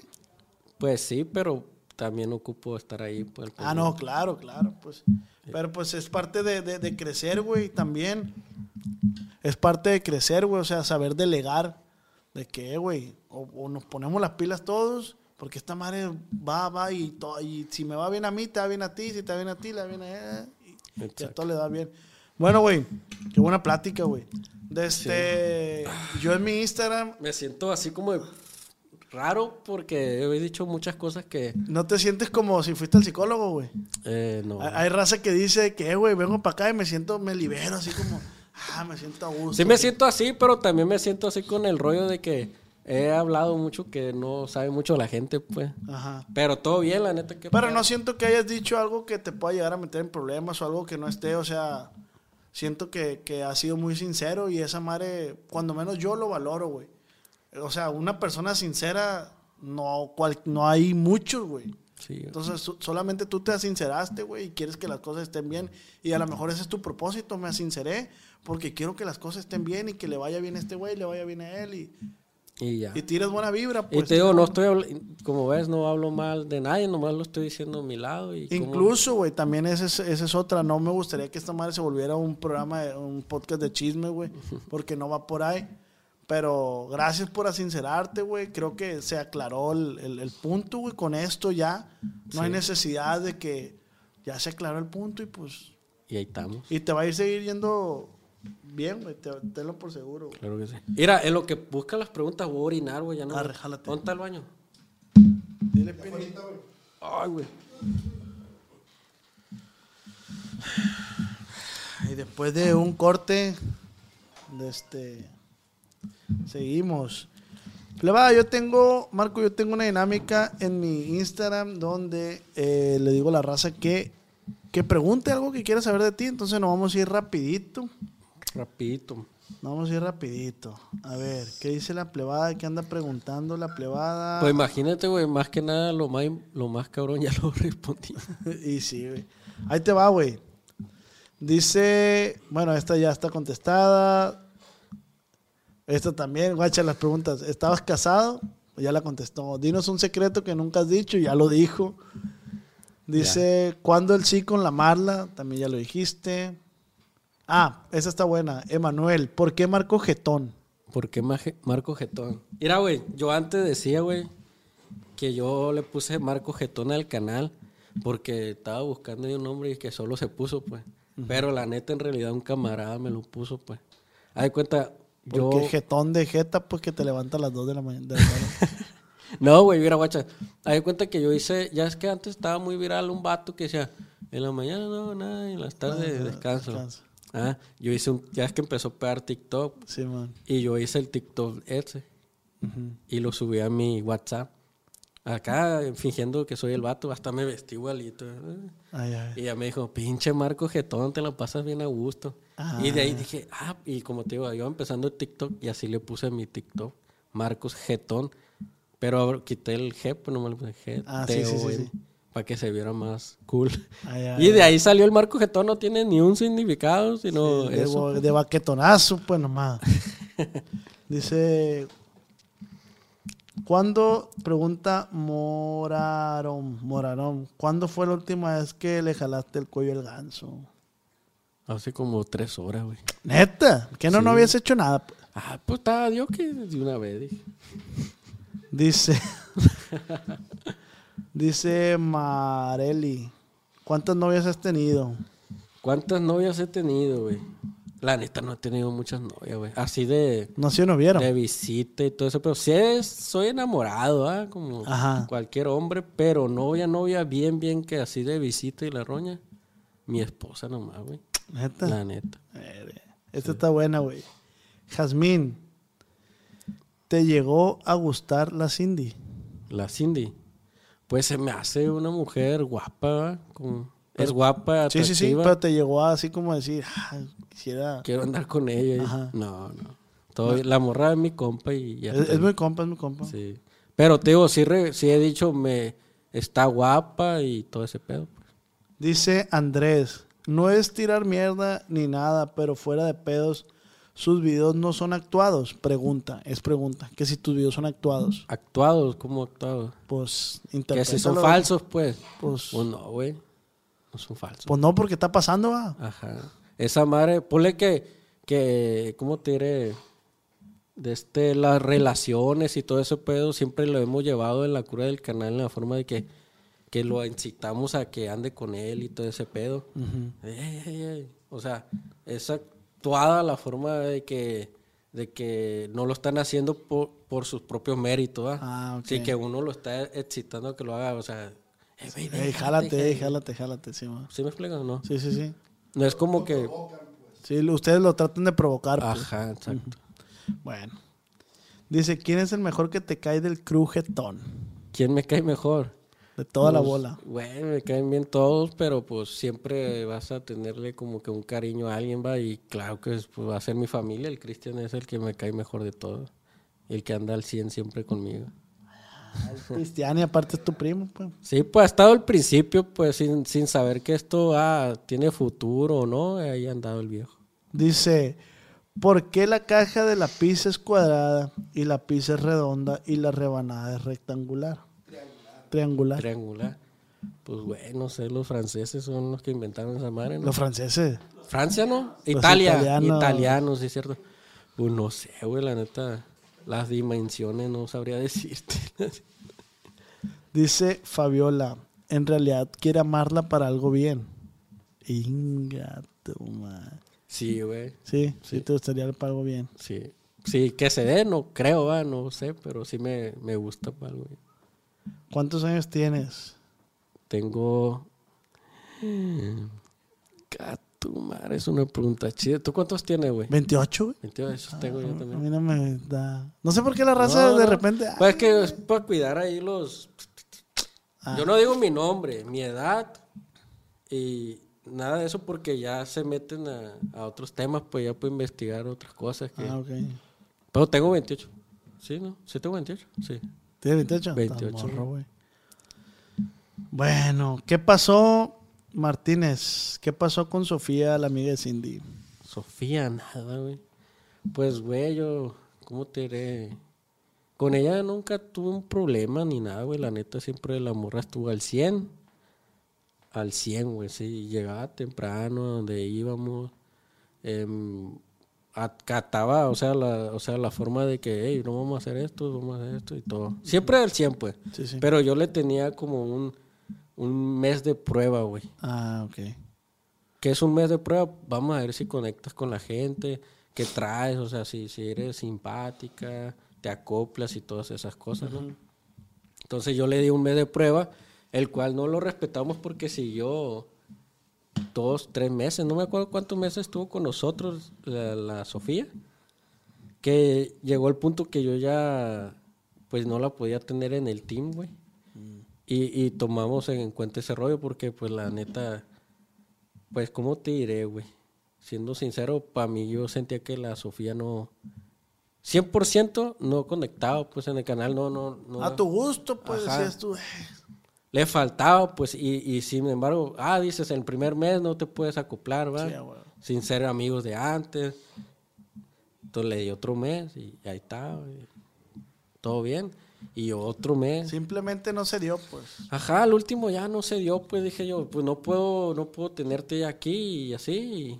[SPEAKER 2] Pues sí, pero también ocupo estar ahí. Pues,
[SPEAKER 1] Ah, no, claro, claro, pues. Pero pues es parte de, de- de crecer, güey, también. Es parte de crecer, güey, o sea, saber delegar. De que, güey, o, o nos ponemos las pilas todos, porque esta madre va, va y, to- y si me va bien a mí, te va bien a ti, si te va bien a ti, le va bien a él, y, y a todo le da bien. Bueno, güey, qué buena plática, güey. De este, yo en mi Instagram,
[SPEAKER 2] Me siento así como de raro porque he dicho muchas cosas que
[SPEAKER 1] ¿no te sientes como si fuiste al psicólogo, güey?
[SPEAKER 2] eh, no.
[SPEAKER 1] Hay, raza que dice que, "Eh, güey, vengo para acá y me siento, me libero, así como, ah, me siento a gusto.
[SPEAKER 2] Sí me siento así, pero también me siento así con el rollo de que he hablado mucho que no sabe mucho la gente, pues.
[SPEAKER 1] Ajá.
[SPEAKER 2] Pero todo bien, la neta que...
[SPEAKER 1] Pero no siento que hayas dicho algo que te pueda llegar a meter en problemas o algo que no esté, o sea, siento que, que has sido muy sincero y esa madre, cuando menos yo lo valoro, güey. O sea, una persona sincera, no, cual, no hay muchos, güey.
[SPEAKER 2] Sí,
[SPEAKER 1] Entonces, so- solamente tú te sinceraste, güey, y quieres que las cosas estén bien. Y a lo mejor ese es tu propósito, me sinceré, porque quiero que las cosas estén bien y que le vaya bien a este güey, le vaya bien a él. Y,
[SPEAKER 2] y ya.
[SPEAKER 1] y tires buena vibra,
[SPEAKER 2] Y
[SPEAKER 1] pues.
[SPEAKER 2] te digo, no estoy, como ves, no hablo mal de nadie, nomás lo estoy diciendo a mi lado. Y
[SPEAKER 1] Incluso, güey, también esa es, esa es otra. No me gustaría que esta madre se volviera un programa, un podcast de chisme, güey, porque no va por ahí. Pero gracias por sincerarte, güey. Creo que se aclaró el, el- el punto, güey. Con esto ya no hay necesidad de que ya se aclaró el punto y pues.
[SPEAKER 2] Y ahí estamos.
[SPEAKER 1] Y te va a ir seguir yendo bien, güey. te- Tenlo por seguro, güey.
[SPEAKER 2] Claro que sí. Mira, en lo que busca las preguntas, voy a orinar, güey. Ya no.
[SPEAKER 1] Arre, jálate.
[SPEAKER 2] ¿Dónde está el baño?
[SPEAKER 1] Dile, Pini.
[SPEAKER 2] Ay, güey.
[SPEAKER 1] Y después de un corte, de este, seguimos. Plebada, yo tengo, Marco, yo tengo una dinámica en mi Instagram donde eh, le digo a la raza que, que pregunte algo que quiera saber de ti. Entonces nos vamos a ir rapidito.
[SPEAKER 2] Rapidito.
[SPEAKER 1] Vamos a ir rapidito. A ver, ¿qué dice la plebada? ¿Qué anda preguntando la plebada?
[SPEAKER 2] Pues imagínate, güey, más que nada lo más, lo más cabrón ya lo respondí.
[SPEAKER 1] y sí, güey. Ahí te va, güey. Dice, bueno, esta ya está contestada. Esta también, guacha las preguntas. ¿Estabas casado? Ya la contestó. Dinos un secreto que nunca has dicho, ya lo dijo. Dice, ¿cuándo el sí con la Marla? También ya lo dijiste. Ah, esa está buena. Emanuel, ¿por qué Marco Getón?
[SPEAKER 2] ¿Por qué Marco Getón? Mira, güey, yo antes decía, güey, que yo le puse Marco Getón al canal porque estaba buscando un nombre y que solo se puso, pues. Pero la neta, en realidad, un camarada me lo puso, pues. Haz de cuenta, yo...
[SPEAKER 1] Porque Getón de Jeta, pues que te levanta a las 2 de la mañana. de la mañana.
[SPEAKER 2] No, güey, mira, guacha. Haz de cuenta que yo hice... Ya es que antes estaba muy viral un vato que decía... En la mañana no, nada, y en las tardes
[SPEAKER 1] Ah,
[SPEAKER 2] descanso.
[SPEAKER 1] descanso.
[SPEAKER 2] Ah, yo hice un... Ya es que empezó a pegar TikTok.
[SPEAKER 1] sí, man.
[SPEAKER 2] Y yo hice el TikTok ese. Y lo subí a mi WhatsApp. Acá, fingiendo que soy el vato, hasta me vestí igualito.
[SPEAKER 1] Ay, ay.
[SPEAKER 2] Y ella me dijo, pinche Marco Getón, te la pasas bien a gusto. Y de ahí dije, ah, y como te digo, yo empezando el TikTok y así le puse mi TikTok, Marcos Getón. Pero quité el G, pues no me lo puse G.
[SPEAKER 1] Ah, sí, sí, sí, sí.
[SPEAKER 2] Para que se viera más cool.
[SPEAKER 1] Ay, ay,
[SPEAKER 2] y de ahí salió el Marco Getón, no tiene ni un significado, sino
[SPEAKER 1] de,
[SPEAKER 2] eso.
[SPEAKER 1] bo- de baquetonazo, pues nomás. Dice, ¿cuándo, pregunta Moraron, Moraron, ¿cuándo fue la última vez que le jalaste el cuello al ganso?
[SPEAKER 2] Hace como tres horas, güey.
[SPEAKER 1] Neta, que no, no habías hecho nada.
[SPEAKER 2] Ah, pues estaba yo que de una vez dije.
[SPEAKER 1] Dice, dice Mareli, ¿cuántas novias has tenido?
[SPEAKER 2] ¿Cuántas novias he tenido, güey? La neta no he tenido muchas novias, güey. Así de,
[SPEAKER 1] No si no vieron.
[SPEAKER 2] de visita y todo eso. Pero sí es- soy enamorado, ¿ah? Como
[SPEAKER 1] Ajá.
[SPEAKER 2] cualquier hombre. Pero novia, novia, bien, bien que así de visita y la roña. Mi esposa nomás, güey.
[SPEAKER 1] Neta.
[SPEAKER 2] La neta.
[SPEAKER 1] Esta está buena, güey. Jazmín, ¿te llegó a gustar la Cindy?
[SPEAKER 2] La Cindy. Pues se me hace una mujer guapa. Como- es guapa,
[SPEAKER 1] Sí, sí, sí,
[SPEAKER 2] atractiva.
[SPEAKER 1] pero te llegó así como a decir, "Ah, quisiera...
[SPEAKER 2] Quiero andar con ella.
[SPEAKER 1] Ajá.
[SPEAKER 2] No, no. Todo- La morra es mi compa y ya.
[SPEAKER 1] Es, muy compa, es muy compa.
[SPEAKER 2] Sí. Pero te digo, sí, re- sí he dicho, me está guapa y todo ese pedo. pues.
[SPEAKER 1] Dice Andrés, no es tirar mierda ni nada, pero fuera de pedos, sus videos no son actuados. Pregunta, es pregunta. Que si tus videos son actuados,
[SPEAKER 2] Actuados, ¿cómo actuados?
[SPEAKER 1] pues
[SPEAKER 2] Que si son falsos, pues.
[SPEAKER 1] Pues,
[SPEAKER 2] Pues no, güey. No son falsos.
[SPEAKER 1] pues no, porque está pasando, va.
[SPEAKER 2] Ajá. Esa madre, ponle que, que, ¿cómo te diré? De este, las relaciones y todo ese pedo siempre lo hemos llevado en la cura del canal en la forma de que, que lo incitamos a que ande con él y todo ese pedo. Ey. O sea, es actuada la forma de que, de que no lo están haciendo por, por sus propios méritos.
[SPEAKER 1] Ah, ok.
[SPEAKER 2] Sí, que uno lo está excitando a que lo haga. O sea, "Eh, güey,
[SPEAKER 1] Ey,
[SPEAKER 2] déjate,
[SPEAKER 1] jálate, ey,
[SPEAKER 2] déjate".
[SPEAKER 1] jálate, jálate, sí, ma.
[SPEAKER 2] ¿Sí me explico o no?
[SPEAKER 1] Sí, sí, sí.
[SPEAKER 2] No es como que...
[SPEAKER 1] Sí, ustedes lo tratan de provocar. pues.
[SPEAKER 2] Ajá, exacto.
[SPEAKER 1] Bueno. Dice, ¿quién es el mejor que te cae del crew jetón?
[SPEAKER 2] ¿Quién me cae mejor?
[SPEAKER 1] De toda la bola.
[SPEAKER 2] Bueno, me caen bien todos, pero pues siempre vas a tenerle como que un cariño a alguien, va. Y claro que es, pues, va a ser mi familia. El Cristian es el que me cae mejor de todos. El que anda al 100 siempre conmigo.
[SPEAKER 1] Cristian y aparte es tu primo, pues.
[SPEAKER 2] Sí, pues ha estado al principio, pues sin, sin saber que esto ah, tiene futuro o no. Ahí ha andado el viejo.
[SPEAKER 1] Dice, ¿por qué la caja de la pizza es cuadrada y la pizza es redonda y la rebanada es rectangular? Triangular.
[SPEAKER 2] Triangular. Pues bueno, no sé, los franceses son los que inventaron esa madre, ¿no?
[SPEAKER 1] Los franceses.
[SPEAKER 2] Francia, ¿no?
[SPEAKER 1] Los
[SPEAKER 2] Italia.
[SPEAKER 1] italianos.
[SPEAKER 2] Italianos, sí, es cierto. Pues no sé, güey, la neta. Las dimensiones no sabría decirte.
[SPEAKER 1] Dice Fabiola, en realidad quiere amarla para algo bien. Inga
[SPEAKER 2] sí, güey.
[SPEAKER 1] Sí, sí, te gustaría para algo bien.
[SPEAKER 2] Sí. Sí, que se dé, no creo, va, no sé, pero sí me, me gusta para algo. güey.
[SPEAKER 1] ¿Cuántos años tienes?
[SPEAKER 2] Tengo. Gato, madre, es una pregunta chida. ¿Tú cuántos tienes, güey?
[SPEAKER 1] 28, güey.
[SPEAKER 2] 22, esos tengo yo
[SPEAKER 1] A
[SPEAKER 2] también.
[SPEAKER 1] mí no me da. No sé por qué la raza
[SPEAKER 2] No,
[SPEAKER 1] de
[SPEAKER 2] no.
[SPEAKER 1] repente. ah,
[SPEAKER 2] Pues es que es para cuidar ahí los.
[SPEAKER 1] Ah.
[SPEAKER 2] Yo no digo mi nombre, mi edad y nada de eso porque ya se meten a, a otros temas, pues ya puedo investigar otras cosas. Que...
[SPEAKER 1] Ah, ok.
[SPEAKER 2] Pero tengo 28. Sí, ¿no? Sí tengo 28. Sí.
[SPEAKER 1] ¿Tienes 28?
[SPEAKER 2] 28.
[SPEAKER 1] Está morro, güey. Bueno, ¿qué pasó, Martínez? ¿Qué pasó con Sofía, la amiga de Cindy?
[SPEAKER 2] Sofía, nada, güey. Pues, güey, yo, ¿cómo te diré? Con ella nunca tuve un problema ni nada, güey. La neta, siempre la morra estuvo al 100. Al 100, güey, sí. Llegaba temprano a donde íbamos. em, acataba, o sea, la, o sea, la forma de que, hey, no vamos a hacer esto, vamos a hacer esto y todo. Siempre al 100, pues.
[SPEAKER 1] Sí, sí.
[SPEAKER 2] Pero yo le tenía como un, un mes de prueba, güey.
[SPEAKER 1] Ah, ok.
[SPEAKER 2] que es un mes de prueba, vamos a ver si conectas con la gente, qué traes, o sea, si, si eres simpática, te acoplas y todas esas cosas, ¿no? Entonces yo le di un mes de prueba, el cual no lo respetamos porque siguió dos, tres meses, no me acuerdo cuántos meses estuvo con nosotros la, la Sofía, que llegó el punto que yo ya, pues no la podía tener en el team, güey. Y, y tomamos en cuenta ese rollo porque, pues la neta, pues, ¿cómo te diré, güey? Siendo sincero, para mí yo sentía que la Sofía no... 100% no conectaba, pues, en el canal, no, no, no.
[SPEAKER 1] A tu gusto, pues
[SPEAKER 2] Ajá.
[SPEAKER 1] decías tú. "Eh,
[SPEAKER 2] Le faltaba, pues, y, y sin embargo, ah, dices, el primer mes no te puedes acoplar, ¿va?
[SPEAKER 1] Sí, a huevo.
[SPEAKER 2] Sin ser amigos de antes. Entonces le di otro mes y ahí está. Todo bien. Y otro mes.
[SPEAKER 1] Simplemente no se dio, pues.
[SPEAKER 2] Ajá, al último ya no se dio, pues dije yo, pues no puedo, no puedo tenerte aquí y así.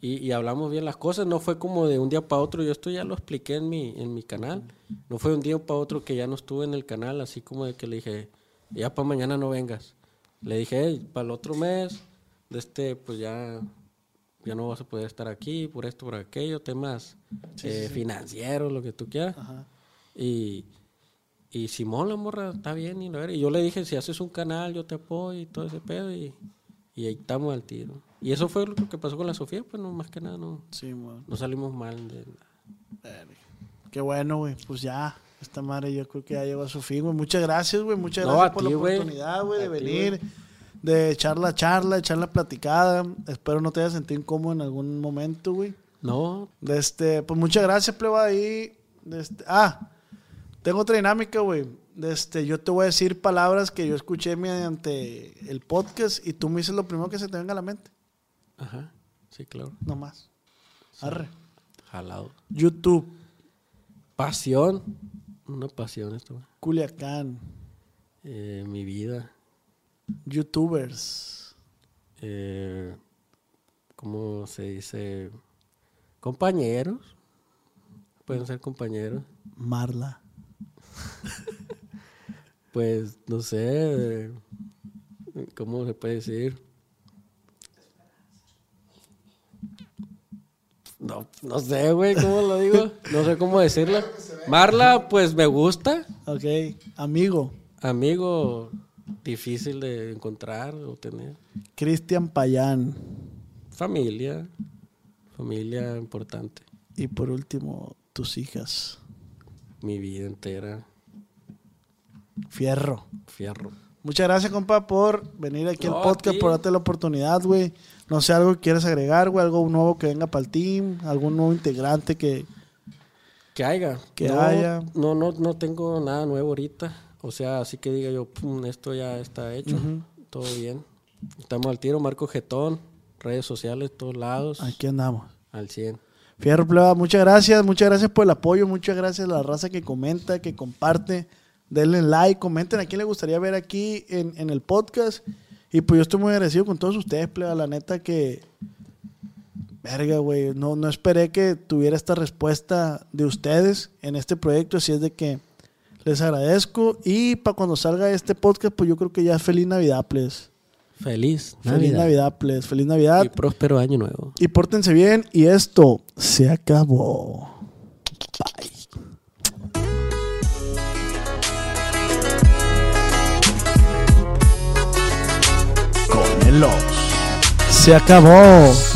[SPEAKER 2] Y, y hablamos bien las cosas, no fue como de un día para otro, yo esto ya lo expliqué en mi, en mi canal. No fue de un día para otro que ya no estuve en el canal, así como de que le dije, ya para mañana no vengas. Le dije, para el otro mes, de este, pues ya, ya no vas a poder estar aquí, por esto, por aquello, temas eh, financieros, lo que tú quieras.
[SPEAKER 1] Ajá.
[SPEAKER 2] Y, y Simón, la morra, está bien. Y, verga. y yo le dije, si haces un canal, yo te apoyo y todo ese pedo. Y, y ahí estamos al tiro. Y eso fue lo que pasó con la Sofía, pues no, más que nada, no,
[SPEAKER 1] Sí,
[SPEAKER 2] no salimos mal. De,
[SPEAKER 1] Qué bueno, güey. Pues ya, esta madre yo creo que ya llegó a su fin, güey. Muchas gracias, güey. Muchas
[SPEAKER 2] No,
[SPEAKER 1] gracias por
[SPEAKER 2] ti,
[SPEAKER 1] la oportunidad, güey, de
[SPEAKER 2] ti,
[SPEAKER 1] venir, de echar la charla, echar la platicada. Espero no te hayas sentido incómodo en algún momento, güey.
[SPEAKER 2] no,
[SPEAKER 1] este, pues muchas gracias, pleba, ahí. Este, ah, tengo otra dinámica, güey. Este, yo te voy a decir palabras que yo escuché mediante el podcast y tú me dices lo primero que se te venga a la mente.
[SPEAKER 2] ajá, sí, claro.
[SPEAKER 1] No más. Arre.
[SPEAKER 2] jalado.
[SPEAKER 1] YouTube,
[SPEAKER 2] Pasión. Una pasión esto. güey.
[SPEAKER 1] Culiacán,
[SPEAKER 2] Eh, mi vida.
[SPEAKER 1] YouTubers,
[SPEAKER 2] Eh, ¿Cómo se dice? Compañeros. Pueden ser compañeros.
[SPEAKER 1] Marla,
[SPEAKER 2] Pues, no sé. eh, ¿Cómo se puede decir? No, no sé, güey, ¿cómo lo digo? No sé cómo decirlo. Marla, pues me gusta.
[SPEAKER 1] ok, amigo,
[SPEAKER 2] Amigo difícil de encontrar o tener.
[SPEAKER 1] Cristian Payán
[SPEAKER 2] Familia. Familia importante.
[SPEAKER 1] y por último, tus hijas,
[SPEAKER 2] Mi vida entera.
[SPEAKER 1] Fierro.
[SPEAKER 2] Fierro.
[SPEAKER 1] Muchas gracias, compa, por venir aquí
[SPEAKER 2] No,
[SPEAKER 1] al podcast, por darte la oportunidad, güey. No sé, algo que quieras agregar, güey, algo nuevo que venga para el team, algún nuevo integrante que...
[SPEAKER 2] Que haya.
[SPEAKER 1] Que
[SPEAKER 2] no,
[SPEAKER 1] haya.
[SPEAKER 2] No, no, no tengo nada nuevo ahorita. O sea, así que diga yo, pum, esto ya está hecho. Todo bien. Estamos al tiro, Marco Getón, redes sociales, todos lados.
[SPEAKER 1] Aquí andamos.
[SPEAKER 2] Al 100.
[SPEAKER 1] Fierro Pleba, muchas gracias, muchas gracias por el apoyo, muchas gracias a la raza que comenta, que comparte, denle like, comenten a quién le gustaría ver aquí en, en el podcast. Y pues yo estoy muy agradecido con todos ustedes, Pleba, la neta que... Verga, güey, no, no esperé que tuviera esta respuesta de ustedes en este proyecto, así es de que les agradezco. Y para cuando salga este podcast, pues yo creo que ya feliz Navidad, please.
[SPEAKER 2] Feliz
[SPEAKER 1] Feliz Navidad, please. Feliz Navidad.
[SPEAKER 2] Y próspero año nuevo.
[SPEAKER 1] Y pórtense bien. Y esto se acabó. Bye. Oz. Se acabó.